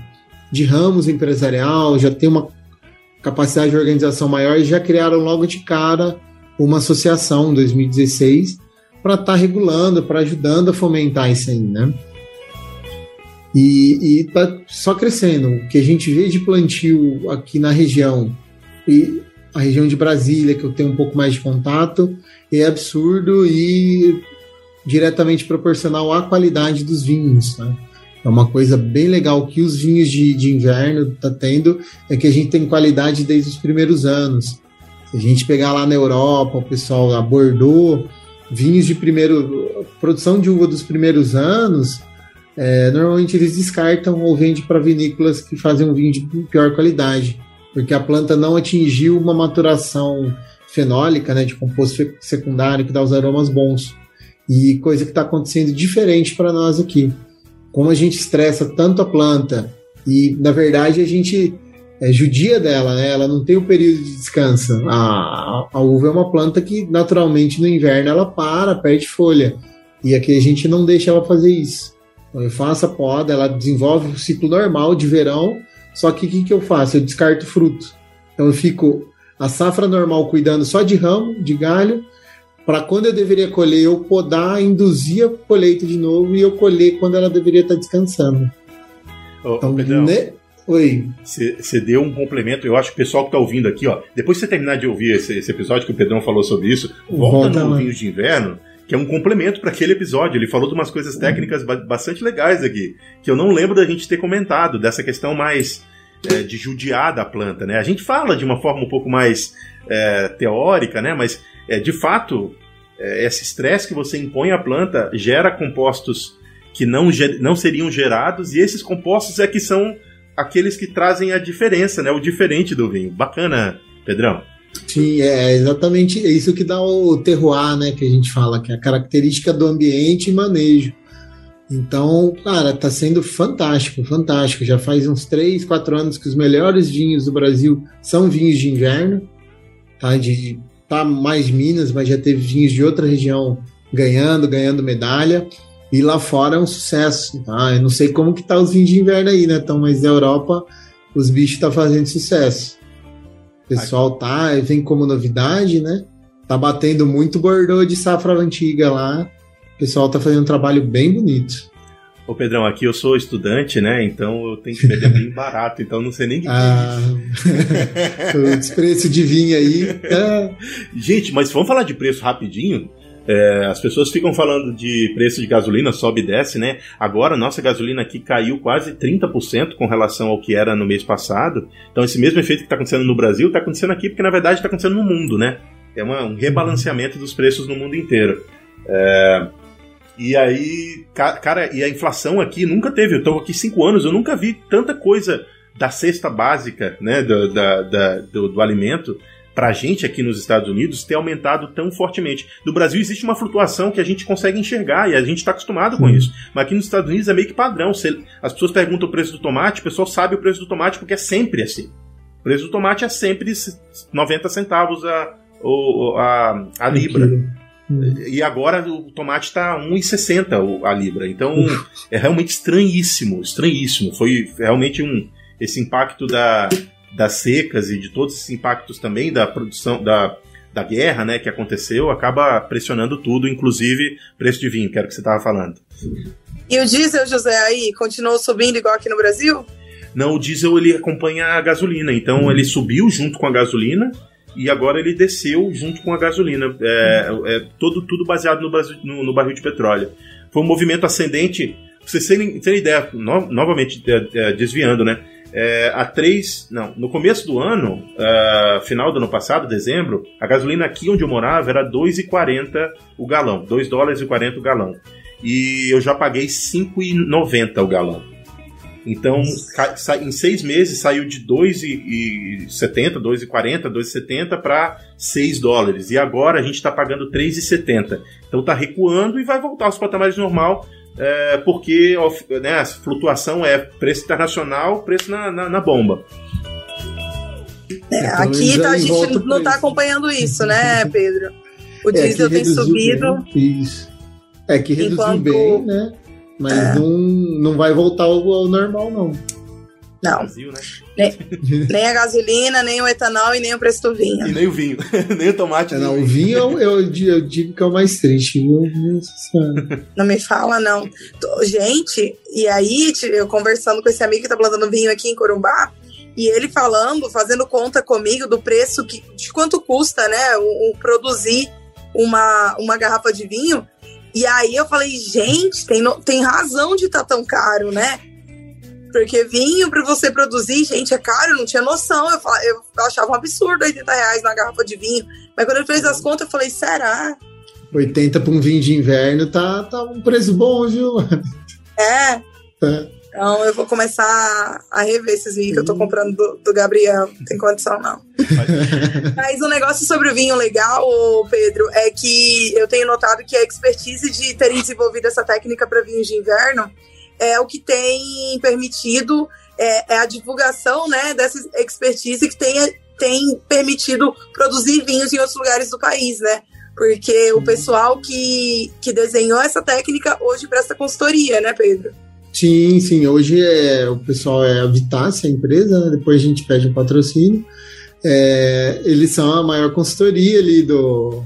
de ramos empresarial, já tem uma capacidade de organização maior e já criaram logo de cara uma associação em 2016 para estar tá regulando, para ajudando a fomentar isso aí, né? E, está só crescendo. O que a gente vê de plantio aqui na região e a região de Brasília, que eu tenho um pouco mais de contato, é absurdo e diretamente proporcional à qualidade dos vinhos. Né? É uma coisa bem legal que os vinhos de, de inverno tá tendo é que a gente tem qualidade desde os primeiros anos. Se a gente pegar lá na Europa, o pessoal abordou vinhos de primeiro produção de uva dos primeiros anos, é, normalmente eles descartam ou vendem para vinícolas que fazem um vinho de pior qualidade, porque a planta não atingiu uma maturação fenólica, né, de composto secundário que dá os aromas bons. E coisa que está acontecendo diferente para nós aqui. Como a gente estressa tanto a planta e, na verdade, a gente é, judia dela, né? Ela não tem o um período de descanso. A, a, uva é uma planta que, naturalmente, no inverno ela para, perde folha. E aqui a gente não deixa ela fazer isso. Então, eu faço a poda, ela desenvolve o ciclo normal de verão, Só que o que, que eu faço? Eu descarto fruto. Então eu fico a safra normal cuidando só de ramo, de galho, para quando eu deveria colher, eu podar, induzir a colheita de novo e eu colher quando ela deveria estar descansando. Ô, então, Pedrão, né? Oi. Você deu um complemento, eu acho que o pessoal que está ouvindo aqui, ó, depois que você terminar de ouvir esse, esse, episódio que o Pedrão falou sobre isso, volta, volta no Vinhos de Inverno, que é um complemento para aquele episódio. Ele falou de umas coisas técnicas bastante legais aqui, que eu não lembro da gente ter comentado, dessa questão mais é, de judiar da planta, né? A gente fala de uma forma um pouco mais é, teórica, né? Mas, é, de fato, é, esse estresse que você impõe à planta gera compostos que não, não seriam gerados, e esses compostos é que são aqueles que trazem a diferença, né? O diferente do vinho. Bacana, Pedrão. Sim, é exatamente isso que dá o terroir, né? Que a gente fala, que é a característica do ambiente e manejo. Então, cara, tá sendo fantástico, fantástico. Já faz uns 3, 4 anos que os melhores vinhos do Brasil são vinhos de inverno, tá? De tá mais Minas, mas já teve vinhos de outra região ganhando, ganhando medalha. E lá fora é um sucesso, tá? Eu não sei como que tá os vinhos de inverno aí, né? Então, mas na Europa os bichos tá fazendo sucesso. O pessoal tá, vem como novidade, né? Tá batendo muito Bordeaux de safra antiga lá. O pessoal tá fazendo um trabalho bem bonito. Ô Pedrão, aqui eu sou estudante, né? Então eu tenho que vender bem barato, então não sei nem o que ah, é o preço de vinho aí. É... Gente, mas vamos falar de preço rapidinho? É, as pessoas ficam falando de preço de gasolina, sobe e desce, né? Agora, nossa gasolina aqui caiu quase 30% com relação ao que era no mês passado. Então, esse mesmo efeito que está acontecendo no Brasil está acontecendo aqui, porque na verdade está acontecendo no mundo, né? É uma, um rebalanceamento dos preços no mundo inteiro. É, e aí, cara, e a inflação aqui nunca teve. Eu estou aqui cinco anos, eu nunca vi tanta coisa da cesta básica, né, do, da, da, do, do alimento para a gente aqui nos Estados Unidos ter aumentado tão fortemente. No Brasil existe uma flutuação que a gente consegue enxergar e a gente está acostumado com isso. Mas aqui nos Estados Unidos é meio que padrão. as pessoas perguntam o preço do tomate, o pessoal sabe o preço do tomate porque é sempre assim. O preço do tomate é sempre 90 centavos a, a, a libra. E agora o tomate está 1,60 a libra. Então é realmente estranhíssimo, estranhíssimo. Foi realmente um esse impacto da, das secas e de todos esses impactos também da produção da, da guerra, né, que aconteceu, acaba pressionando tudo, inclusive preço de vinho, que era o que você estava falando. E o diesel, José, aí continuou subindo igual aqui no Brasil? Não, o diesel ele acompanha a gasolina, então hum. ele subiu junto com a gasolina e agora ele desceu junto com a gasolina. É, é todo, tudo baseado no, Brasil, no, no, barril de petróleo. Foi um movimento ascendente. Pra vocês terem, terem ideia, no, novamente é, é, desviando, né? É, a 3, não, no começo do ano, uh, final do ano passado, dezembro, a gasolina aqui onde eu morava era 2,40 o galão, 2 dólares e 40 o galão. E eu já paguei 5,90 o galão. Então, em seis meses saiu de 2,70, 2,40, 2,70 para 6 dólares. E agora a gente está pagando 3,70. Então está recuando e vai voltar aos patamares normal é, porque né, a flutuação é preço internacional, preço na, na, na bomba. É, aqui tá, a gente não está acompanhando isso, né, Pedro? O é, diesel tem subido. Bem, isso. É que reduziu enquanto... bem, né? Mas é. não, não vai voltar ao, ao normal, não. Não. Brasil, né? nem, nem, a gasolina, nem o etanol e nem o preço do vinho. E nem o vinho. nem o tomate. É, não, o vinho eu, eu, eu, digo que é o mais triste, viu? Não me fala, não. Gente, e aí, eu conversando com esse amigo que tá plantando vinho aqui em Corumbá, e ele falando, fazendo conta comigo do preço que, de quanto custa, né, o, o produzir uma, uma garrafa de vinho. E aí eu falei, gente, tem, tem razão de estar tá tão caro, né? Porque vinho para você produzir, gente, é caro, eu não tinha noção. Eu, falava, eu achava um absurdo 80 reais na garrafa de vinho. Mas quando eu fiz as contas, eu falei, será? 80 para um vinho de inverno tá, tá um preço bom, viu? É. é. Então eu vou começar a rever esses vinhos que eu tô uhum. comprando do, do Gabriel. Não tem condição, não. Mas o um negócio sobre o vinho legal, Pedro, é que eu tenho notado que a expertise de terem desenvolvido essa técnica para vinhos de inverno é o que tem permitido é, é a divulgação né, dessa expertise que tem, tem permitido produzir vinhos em outros lugares do país, né? Porque o pessoal que, que desenhou essa técnica hoje presta consultoria, né, Pedro? Sim, sim. Hoje é, o pessoal é a Vitácia, a empresa, né? depois a gente pede um patrocínio. É, eles são a maior consultoria ali do,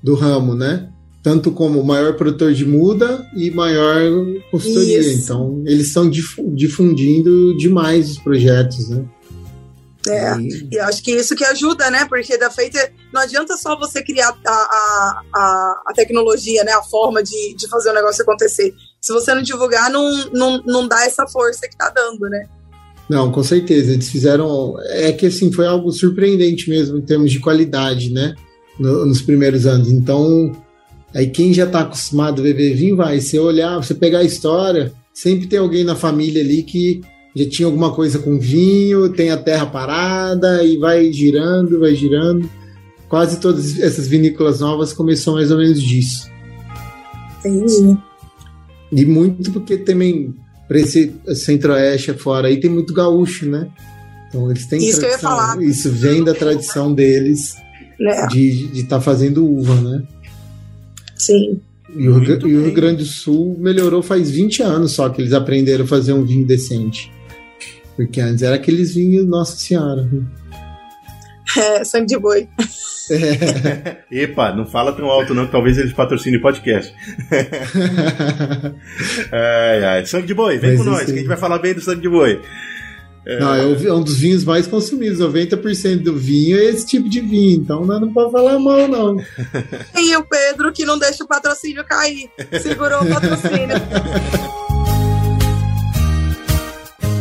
do ramo, né? Tanto como maior produtor de muda e maior consultoria. Isso. Então, eles estão difundindo demais os projetos, né? É, e... e acho que isso que ajuda, né? Porque da feita não adianta só você criar a, a, a, a, tecnologia, né? A forma de, de fazer o negócio acontecer. Se você não divulgar, não, não, não dá essa força que tá dando, né? Não, com certeza. Eles fizeram. É que assim, foi algo surpreendente mesmo em termos de qualidade, né? No, nos primeiros anos. Então, aí quem já está acostumado a beber vinho, vai. Você olhar, você pegar a história, sempre tem alguém na família ali que já tinha alguma coisa com vinho, tem a terra parada e vai girando, vai girando. Quase todas essas vinícolas novas começou mais ou menos disso. Entendi. E muito porque também para esse centro-oeste fora aí tem muito gaúcho, né? Então eles têm isso tradição, que eu ia falar. Isso vem da tradição deles é. de estar tá fazendo uva, né? Sim. E o, e o Rio Grande do Sul melhorou faz 20 anos só que eles aprenderam a fazer um vinho decente. Porque antes era aqueles vinhos, Nossa Senhora. É, sangue de boi. É. Epa, não fala tão alto não, que talvez eles patrocinem o podcast. ai, ai. Sangue de boi, vem Mas com nós, que a gente vai falar bem do sangue de boi. É... Não, é um dos vinhos mais consumidos. 90% do vinho é esse tipo de vinho, então não, não pode falar mal, não. E o Pedro que não deixa o patrocínio cair. Segurou o patrocínio.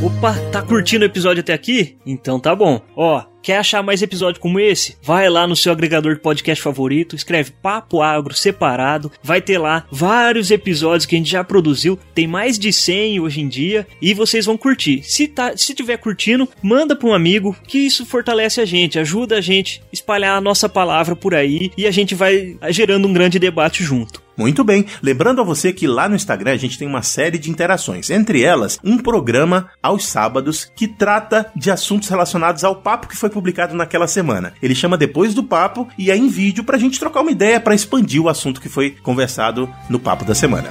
Opa, tá curtindo o episódio até aqui? Então tá bom. Ó, quer achar mais episódio como esse? Vai lá no seu agregador de podcast favorito, escreve Papo Agro separado, vai ter lá vários episódios que a gente já produziu, tem mais de 100 hoje em dia e vocês vão curtir. Se tá, se tiver curtindo, manda para um amigo, que isso fortalece a gente, ajuda a gente a espalhar a nossa palavra por aí e a gente vai gerando um grande debate junto. Muito bem. Lembrando a você que lá no Instagram a gente tem uma série de interações. Entre elas, um programa aos sábados que trata de assuntos relacionados ao papo que foi publicado naquela semana. Ele chama Depois do Papo e é em vídeo pra gente trocar uma ideia para expandir o assunto que foi conversado no papo da semana.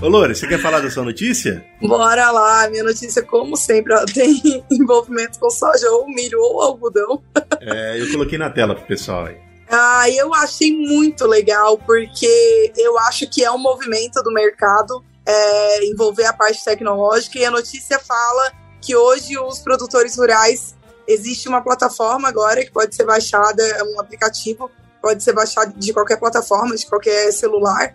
Ô Lore, você quer falar da sua notícia? Bora lá, minha notícia, como sempre, ela tem envolvimento com soja ou milho ou algodão. É, eu coloquei na tela pro pessoal aí. Ah, eu achei muito legal, porque eu acho que é um movimento do mercado é, envolver a parte tecnológica, e a notícia fala que hoje os produtores rurais existe uma plataforma agora que pode ser baixada, é um aplicativo, pode ser baixado de qualquer plataforma, de qualquer celular,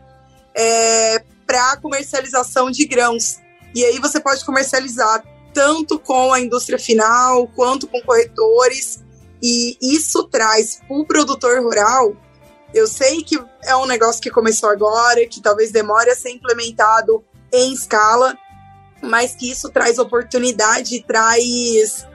é, para comercialização de grãos. E aí você pode comercializar tanto com a indústria final, quanto com corretores, e isso traz para o produtor rural. Eu sei que é um negócio que começou agora, que talvez demore a ser implementado em escala, mas que isso traz oportunidade, traz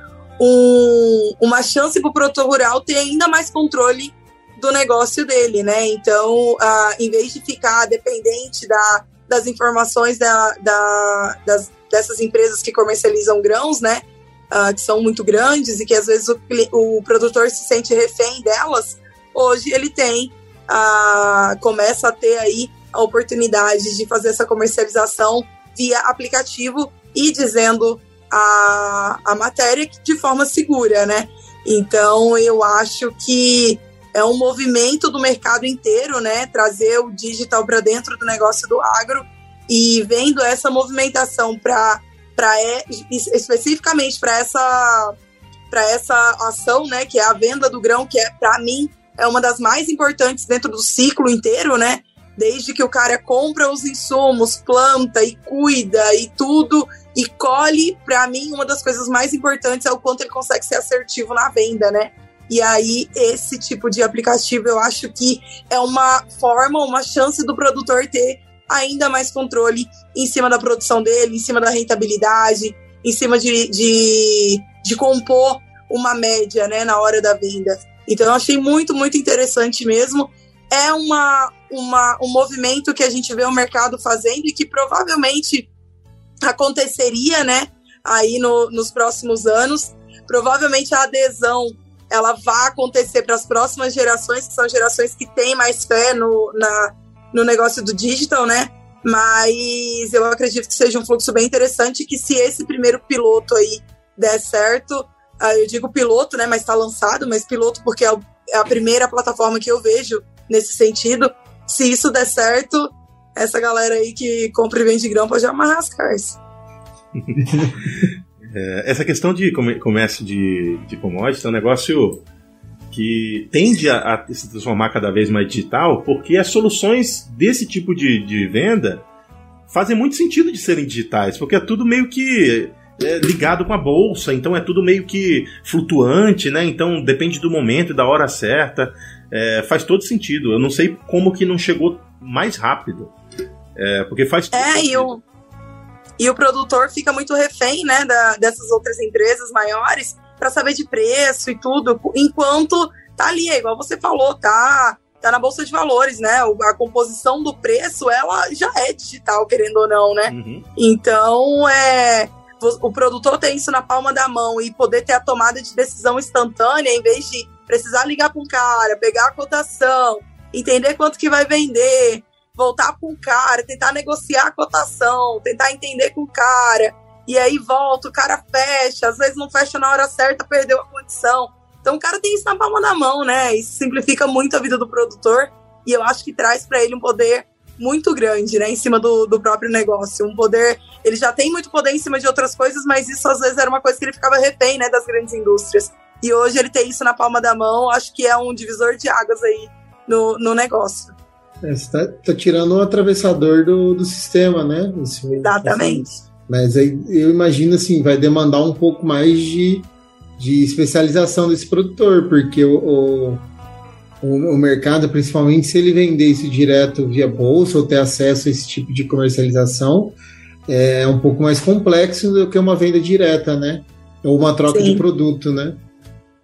um, uma chance para o produtor rural ter ainda mais controle do negócio dele, né? Então, em vez de ficar dependente da, das informações da, da, das, dessas empresas que comercializam grãos, né? Uh, que são muito grandes e que às vezes o, o produtor se sente refém delas, hoje ele tem, uh, começa a ter aí a oportunidade de fazer essa comercialização via aplicativo e dizendo a, a matéria de forma segura, né? Então eu acho que é um movimento do mercado inteiro, né? Trazer o digital para dentro do negócio do agro e vendo essa movimentação para para é, especificamente para essa para essa ação, né, que é a venda do grão, que é para mim é uma das mais importantes dentro do ciclo inteiro, né? Desde que o cara compra os insumos, planta e cuida e tudo e colhe, para mim uma das coisas mais importantes é o quanto ele consegue ser assertivo na venda, né? E aí esse tipo de aplicativo eu acho que é uma forma, uma chance do produtor ter ainda mais controle em cima da produção dele, em cima da rentabilidade, em cima de, de, de compor uma média né, na hora da venda. Então eu achei muito, muito interessante mesmo. É uma, uma, um movimento que a gente vê o mercado fazendo e que provavelmente aconteceria né, aí no, nos próximos anos. Provavelmente a adesão ela vai acontecer para as próximas gerações, que são gerações que têm mais fé no, na, no negócio do digital, né? mas eu acredito que seja um fluxo bem interessante que se esse primeiro piloto aí der certo, ah, eu digo piloto, né, mas está lançado, mas piloto porque é, é a primeira plataforma que eu vejo nesse sentido. Se isso der certo, essa galera aí que compra e vende grão pode amarrar as cars. é, essa questão de comércio de, de commodities é um negócio que tende a, a, se transformar cada vez mais digital, porque as soluções desse tipo de, de venda fazem muito sentido de serem digitais, porque é tudo meio que é, ligado com a bolsa, então é tudo meio que flutuante, né? Então depende do momento e da hora certa. É, faz todo sentido. Eu não sei como que não chegou mais rápido. É, porque faz É, e o, e o produtor fica muito refém, né, da, dessas outras empresas maiores para saber de preço e tudo, enquanto tá ali, é igual você falou, tá tá na bolsa de valores, né? A composição do preço, ela já é digital, querendo ou não, né? Uhum. Então, é o produtor ter isso na palma da mão e poder ter a tomada de decisão instantânea, em vez de precisar ligar para um cara, pegar a cotação, entender quanto que vai vender, voltar para um cara, tentar negociar a cotação, tentar entender com o cara e aí volta, o cara fecha, às vezes não fecha na hora certa, perdeu a condição. Então o cara tem isso na palma da mão, né? Isso simplifica muito a vida do produtor e eu acho que traz para ele um poder muito grande, né, em cima do, do próprio negócio. Um poder, ele já tem muito poder em cima de outras coisas, mas isso às vezes era uma coisa que ele ficava refém, né, das grandes indústrias. E hoje ele tem isso na palma da mão, acho que é um divisor de águas aí no, no negócio. É, você tá, tá tirando o atravessador do, do sistema, né? Exatamente. Mas aí eu imagino assim, vai demandar um pouco mais de, de especialização desse produtor, porque o, o, o, mercado, principalmente se ele vender isso direto via bolsa ou ter acesso a esse tipo de comercialização, é um pouco mais complexo do que uma venda direta, né? Ou uma troca Sim. de produto, né?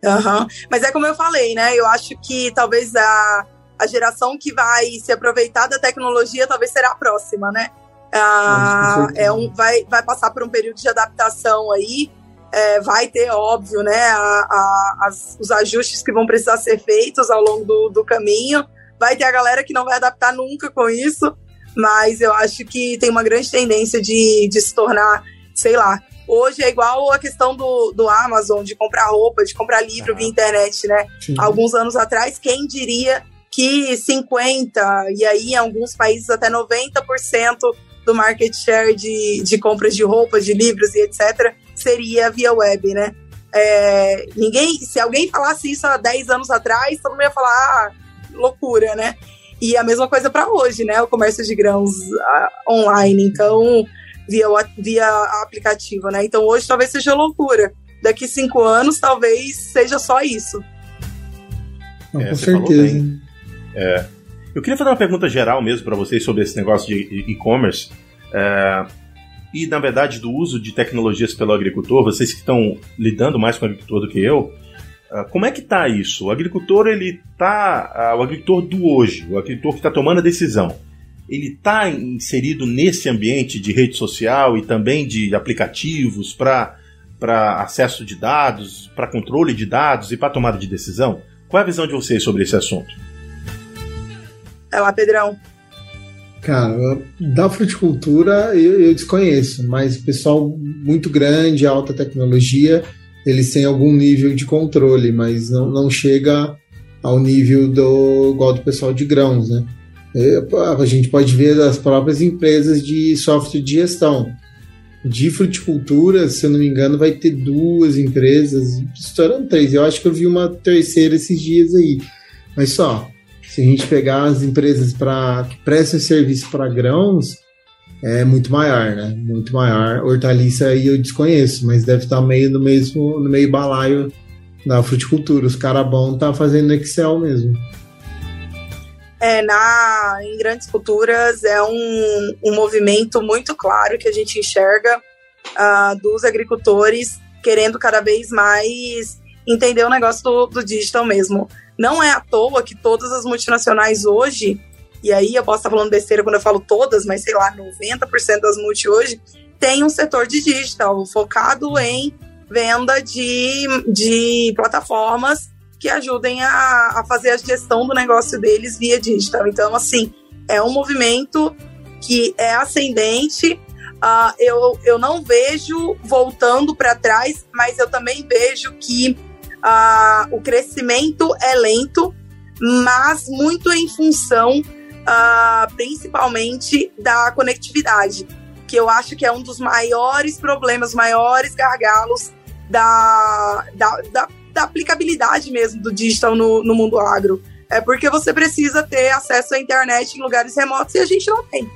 Uhum. Mas é como eu falei, né? Eu acho que talvez a, a geração que vai se aproveitar da tecnologia talvez será a próxima, né? Ah, é um, vai, vai passar por um período de adaptação aí. É, vai ter, óbvio, né, a, a, as, os ajustes que vão precisar ser feitos ao longo do, do caminho. Vai ter a galera que não vai adaptar nunca com isso, mas eu acho que tem uma grande tendência de, de se tornar, sei lá, hoje é igual a questão do, do Amazon, de comprar roupa, de comprar livro via internet, né? Sim. Alguns anos atrás, quem diria que 50% e aí em alguns países até 90% do market share de, de compras de roupas, de livros e etc., seria via web, né? É, ninguém, se alguém falasse isso há 10 anos atrás, todo mundo ia falar, ah, loucura, né? E a mesma coisa para hoje, né? O comércio de grãos uh, online, então, via, via aplicativo, né? Então hoje talvez seja loucura. Daqui cinco anos, talvez seja só isso. Não, é, com certeza. É, eu queria fazer uma pergunta geral mesmo para vocês sobre esse negócio de e-commerce. É, e, na verdade, do uso de tecnologias pelo agricultor, vocês que estão lidando mais com o agricultor do que eu, é, como é que está isso? O agricultor, ele tá. O agricultor do hoje, o agricultor que está tomando a decisão, ele está inserido nesse ambiente de rede social e também de aplicativos para acesso de dados, para controle de dados e para tomada de decisão? Qual é a visão de vocês sobre esse assunto? Vai lá, Pedrão. Cara, da fruticultura eu, eu desconheço, mas pessoal muito grande, alta tecnologia, eles têm algum nível de controle, mas não, não chega ao nível do igual do pessoal de grãos, né? É, a gente pode ver as próprias empresas de software de gestão. De fruticultura, se eu não me engano, vai ter duas empresas, estourando três. Eu acho que eu vi uma terceira esses dias aí. Mas só, se a gente pegar as empresas para que prestam serviço para grãos, é muito maior, né? Muito maior. Hortaliça aí eu desconheço, mas deve estar meio no mesmo no meio balaio da fruticultura. Os caras bons tá fazendo Excel mesmo. É, na, em grandes culturas é um, um movimento muito claro que a gente enxerga uh, dos agricultores querendo cada vez mais entender o negócio do, do digital mesmo. Não é à toa que todas as multinacionais hoje, e aí eu posso estar falando besteira quando eu falo todas, mas sei lá, 90% das multi hoje, tem um setor de digital focado em venda de, de plataformas que ajudem a, a fazer a gestão do negócio deles via digital. Então, assim, é um movimento que é ascendente. Uh, eu, eu não vejo voltando para trás, mas eu também vejo que uh, o crescimento é lento, mas muito em função, uh, principalmente, da conectividade, que eu acho que é um dos maiores problemas, maiores gargalos da, da, da, da aplicabilidade mesmo do digital no, no mundo agro. É porque você precisa ter acesso à internet em lugares remotos e a gente não tem.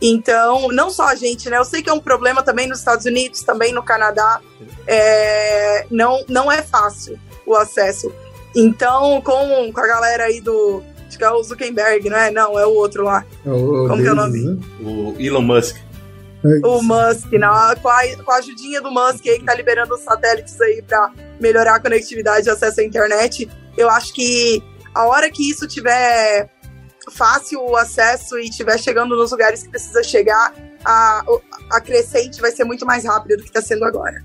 Então, não só a gente, né? Eu sei que é um problema também nos Estados Unidos, também no Canadá. É, não, não é fácil o acesso. Então, com, com a galera aí do. Acho que é o Zuckerberg, não é? Não, é o outro lá. É o, Como que é o nome? Né? O Elon Musk. O Musk, não, com, a, com a ajudinha do Musk aí que tá liberando os satélites aí para melhorar a conectividade e acesso à internet. Eu acho que a hora que isso tiver fácil o acesso e estiver chegando nos lugares que precisa chegar, a, a crescente vai ser muito mais rápida do que está sendo agora.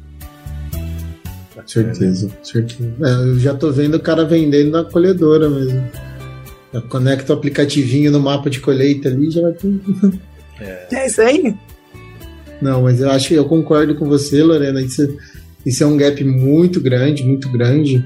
Certeza, certeza. É, eu já tô vendo o cara vendendo na colhedora mesmo. Já conecta o aplicativinho no mapa de colheita ali já vai ter. É. é isso aí? Não, mas eu acho que eu concordo com você, Lorena. Isso, isso é um gap muito grande, muito grande.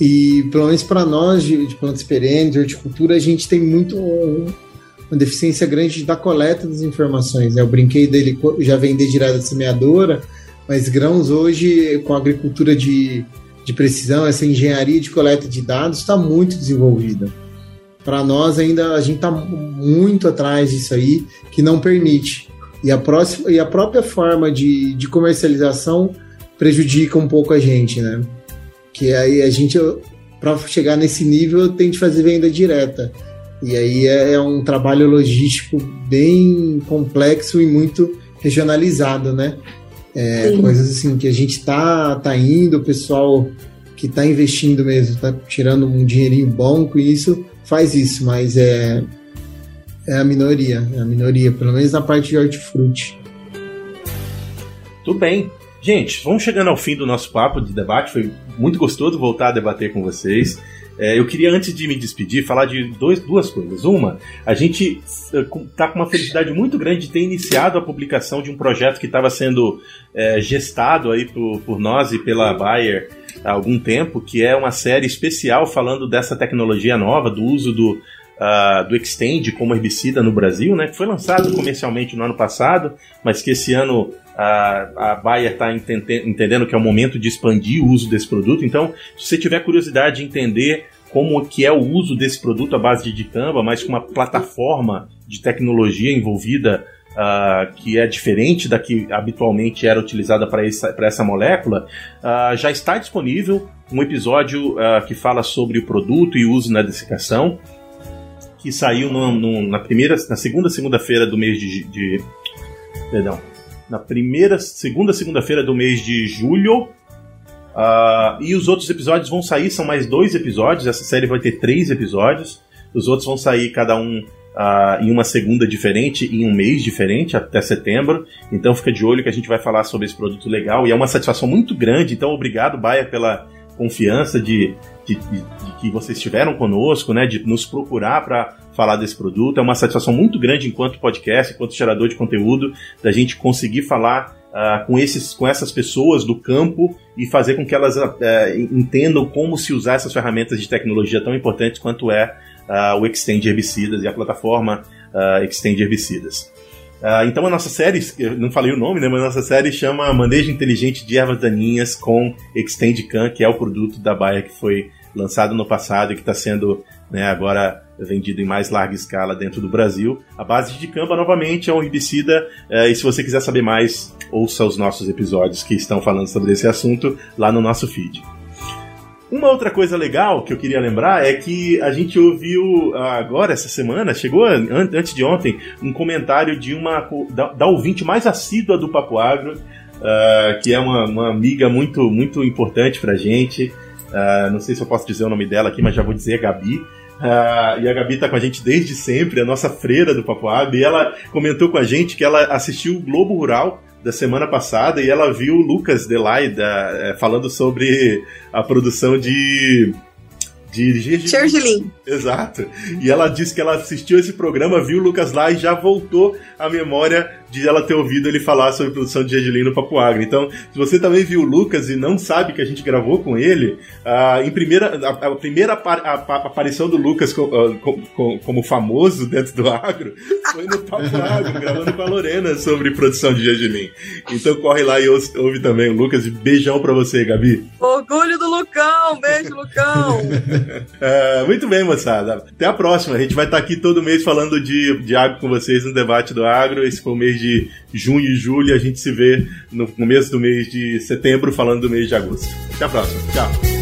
E pelo menos para nós de, de plantas perenes, de horticultura, a gente tem muito uma deficiência grande da coleta das informações. Né? Eu brinquei dele já vender direto da semeadora, mas grãos hoje, com a agricultura de, de precisão, essa engenharia de coleta de dados está muito desenvolvida. Para nós ainda a gente está muito atrás disso aí, que não permite. E a, próxima, e a própria forma de, de comercialização prejudica um pouco a gente, né? Que aí a gente, para chegar nesse nível, tem que fazer venda direta. E aí é, é um trabalho logístico bem complexo e muito regionalizado, né? É, coisas assim que a gente tá, tá indo, o pessoal que tá investindo mesmo, tá tirando um dinheirinho bom com isso, faz isso, mas é, é a minoria, é a minoria, pelo menos na parte de hortifruti. Tudo bem. Gente, vamos chegando ao fim do nosso papo de debate. Foi muito gostoso voltar a debater com vocês. É, eu queria, antes de me despedir, falar de dois, duas coisas. Uma, a gente está com uma felicidade muito grande de ter iniciado a publicação de um projeto que estava sendo é, gestado aí por, por nós e pela Bayer há algum tempo, que é uma série especial falando dessa tecnologia nova, do uso do, uh, do Extend como herbicida no Brasil, né, que foi lançado comercialmente no ano passado, mas que esse ano a, a Bayer está entendendo que é o momento de expandir o uso desse produto. Então, se você tiver curiosidade de entender como que é o uso desse produto à base de dicamba, mas com uma plataforma de tecnologia envolvida uh, que é diferente da que habitualmente era utilizada para essa, essa molécula, uh, já está disponível um episódio uh, que fala sobre o produto e uso na dessecação que saiu no, no, na primeira, na segunda segunda-feira do mês de, de, perdão, na primeira, segunda segunda-feira do mês de julho. Uh, e os outros episódios vão sair, são mais dois episódios. Essa série vai ter três episódios. Os outros vão sair cada um uh, em uma segunda diferente, em um mês diferente, até setembro. Então fica de olho que a gente vai falar sobre esse produto legal. E é uma satisfação muito grande. Então obrigado, Baia, pela confiança de, de, de, de que vocês estiveram conosco, né, de nos procurar para falar desse produto. É uma satisfação muito grande enquanto podcast, enquanto gerador de conteúdo, da gente conseguir falar uh, com, esses, com essas pessoas do campo e fazer com que elas uh, entendam como se usar essas ferramentas de tecnologia tão importantes quanto é uh, o Extend Herbicidas e a plataforma Extend Herbicidas. Uh, então a nossa série, não falei o nome, né, mas a nossa série chama Manejo Inteligente de Ervas Daninhas com Extend Can, que é o produto da Baia que foi lançado no passado e que está sendo né, agora vendido em mais larga escala dentro do Brasil. A base de dicamba, novamente, é um herbicida, uh, e se você quiser saber mais, ouça os nossos episódios que estão falando sobre esse assunto lá no nosso feed. Uma outra coisa legal que eu queria lembrar é que a gente ouviu ah, agora, essa semana, chegou antes de ontem, um comentário de uma da, da ouvinte mais assídua do Papo Agro, uh, que é uma, uma, amiga muito, muito importante pra gente. Uh, não sei se eu posso dizer o nome dela aqui, mas já vou dizer, Gabi. Uh, e a Gabi tá com a gente desde sempre, a nossa freira do Papo Agro, e ela comentou com a gente que ela assistiu o Globo Rural da semana passada e ela viu o Lucas Delay da, é, falando sobre a produção de, de. Gergelim. Exato. E ela disse que ela assistiu esse programa, viu o Lucas lá e já voltou à memória de ela ter ouvido ele falar sobre produção de gergelim no Papo Agro. Então, se você também viu o Lucas e não sabe que a gente gravou com ele, uh, em primeira, a, a primeira a, a, aparição do Lucas com, uh, com, com, como famoso dentro do agro foi no Papo Agro, gravando com a Lorena sobre produção de gergelim. Então corre lá e ouve, ouve também o Lucas. Beijão pra você, Gabi. Orgulho do Lucão, beijo, Lucão. uh, muito bem, moçada. Até a próxima. A gente vai estar aqui todo mês falando de, de agro com vocês no debate do agro. Esse foi o mês de de junho e julho. A gente se vê no começo do mês de setembro, falando do mês de agosto. Até a próxima. Tchau.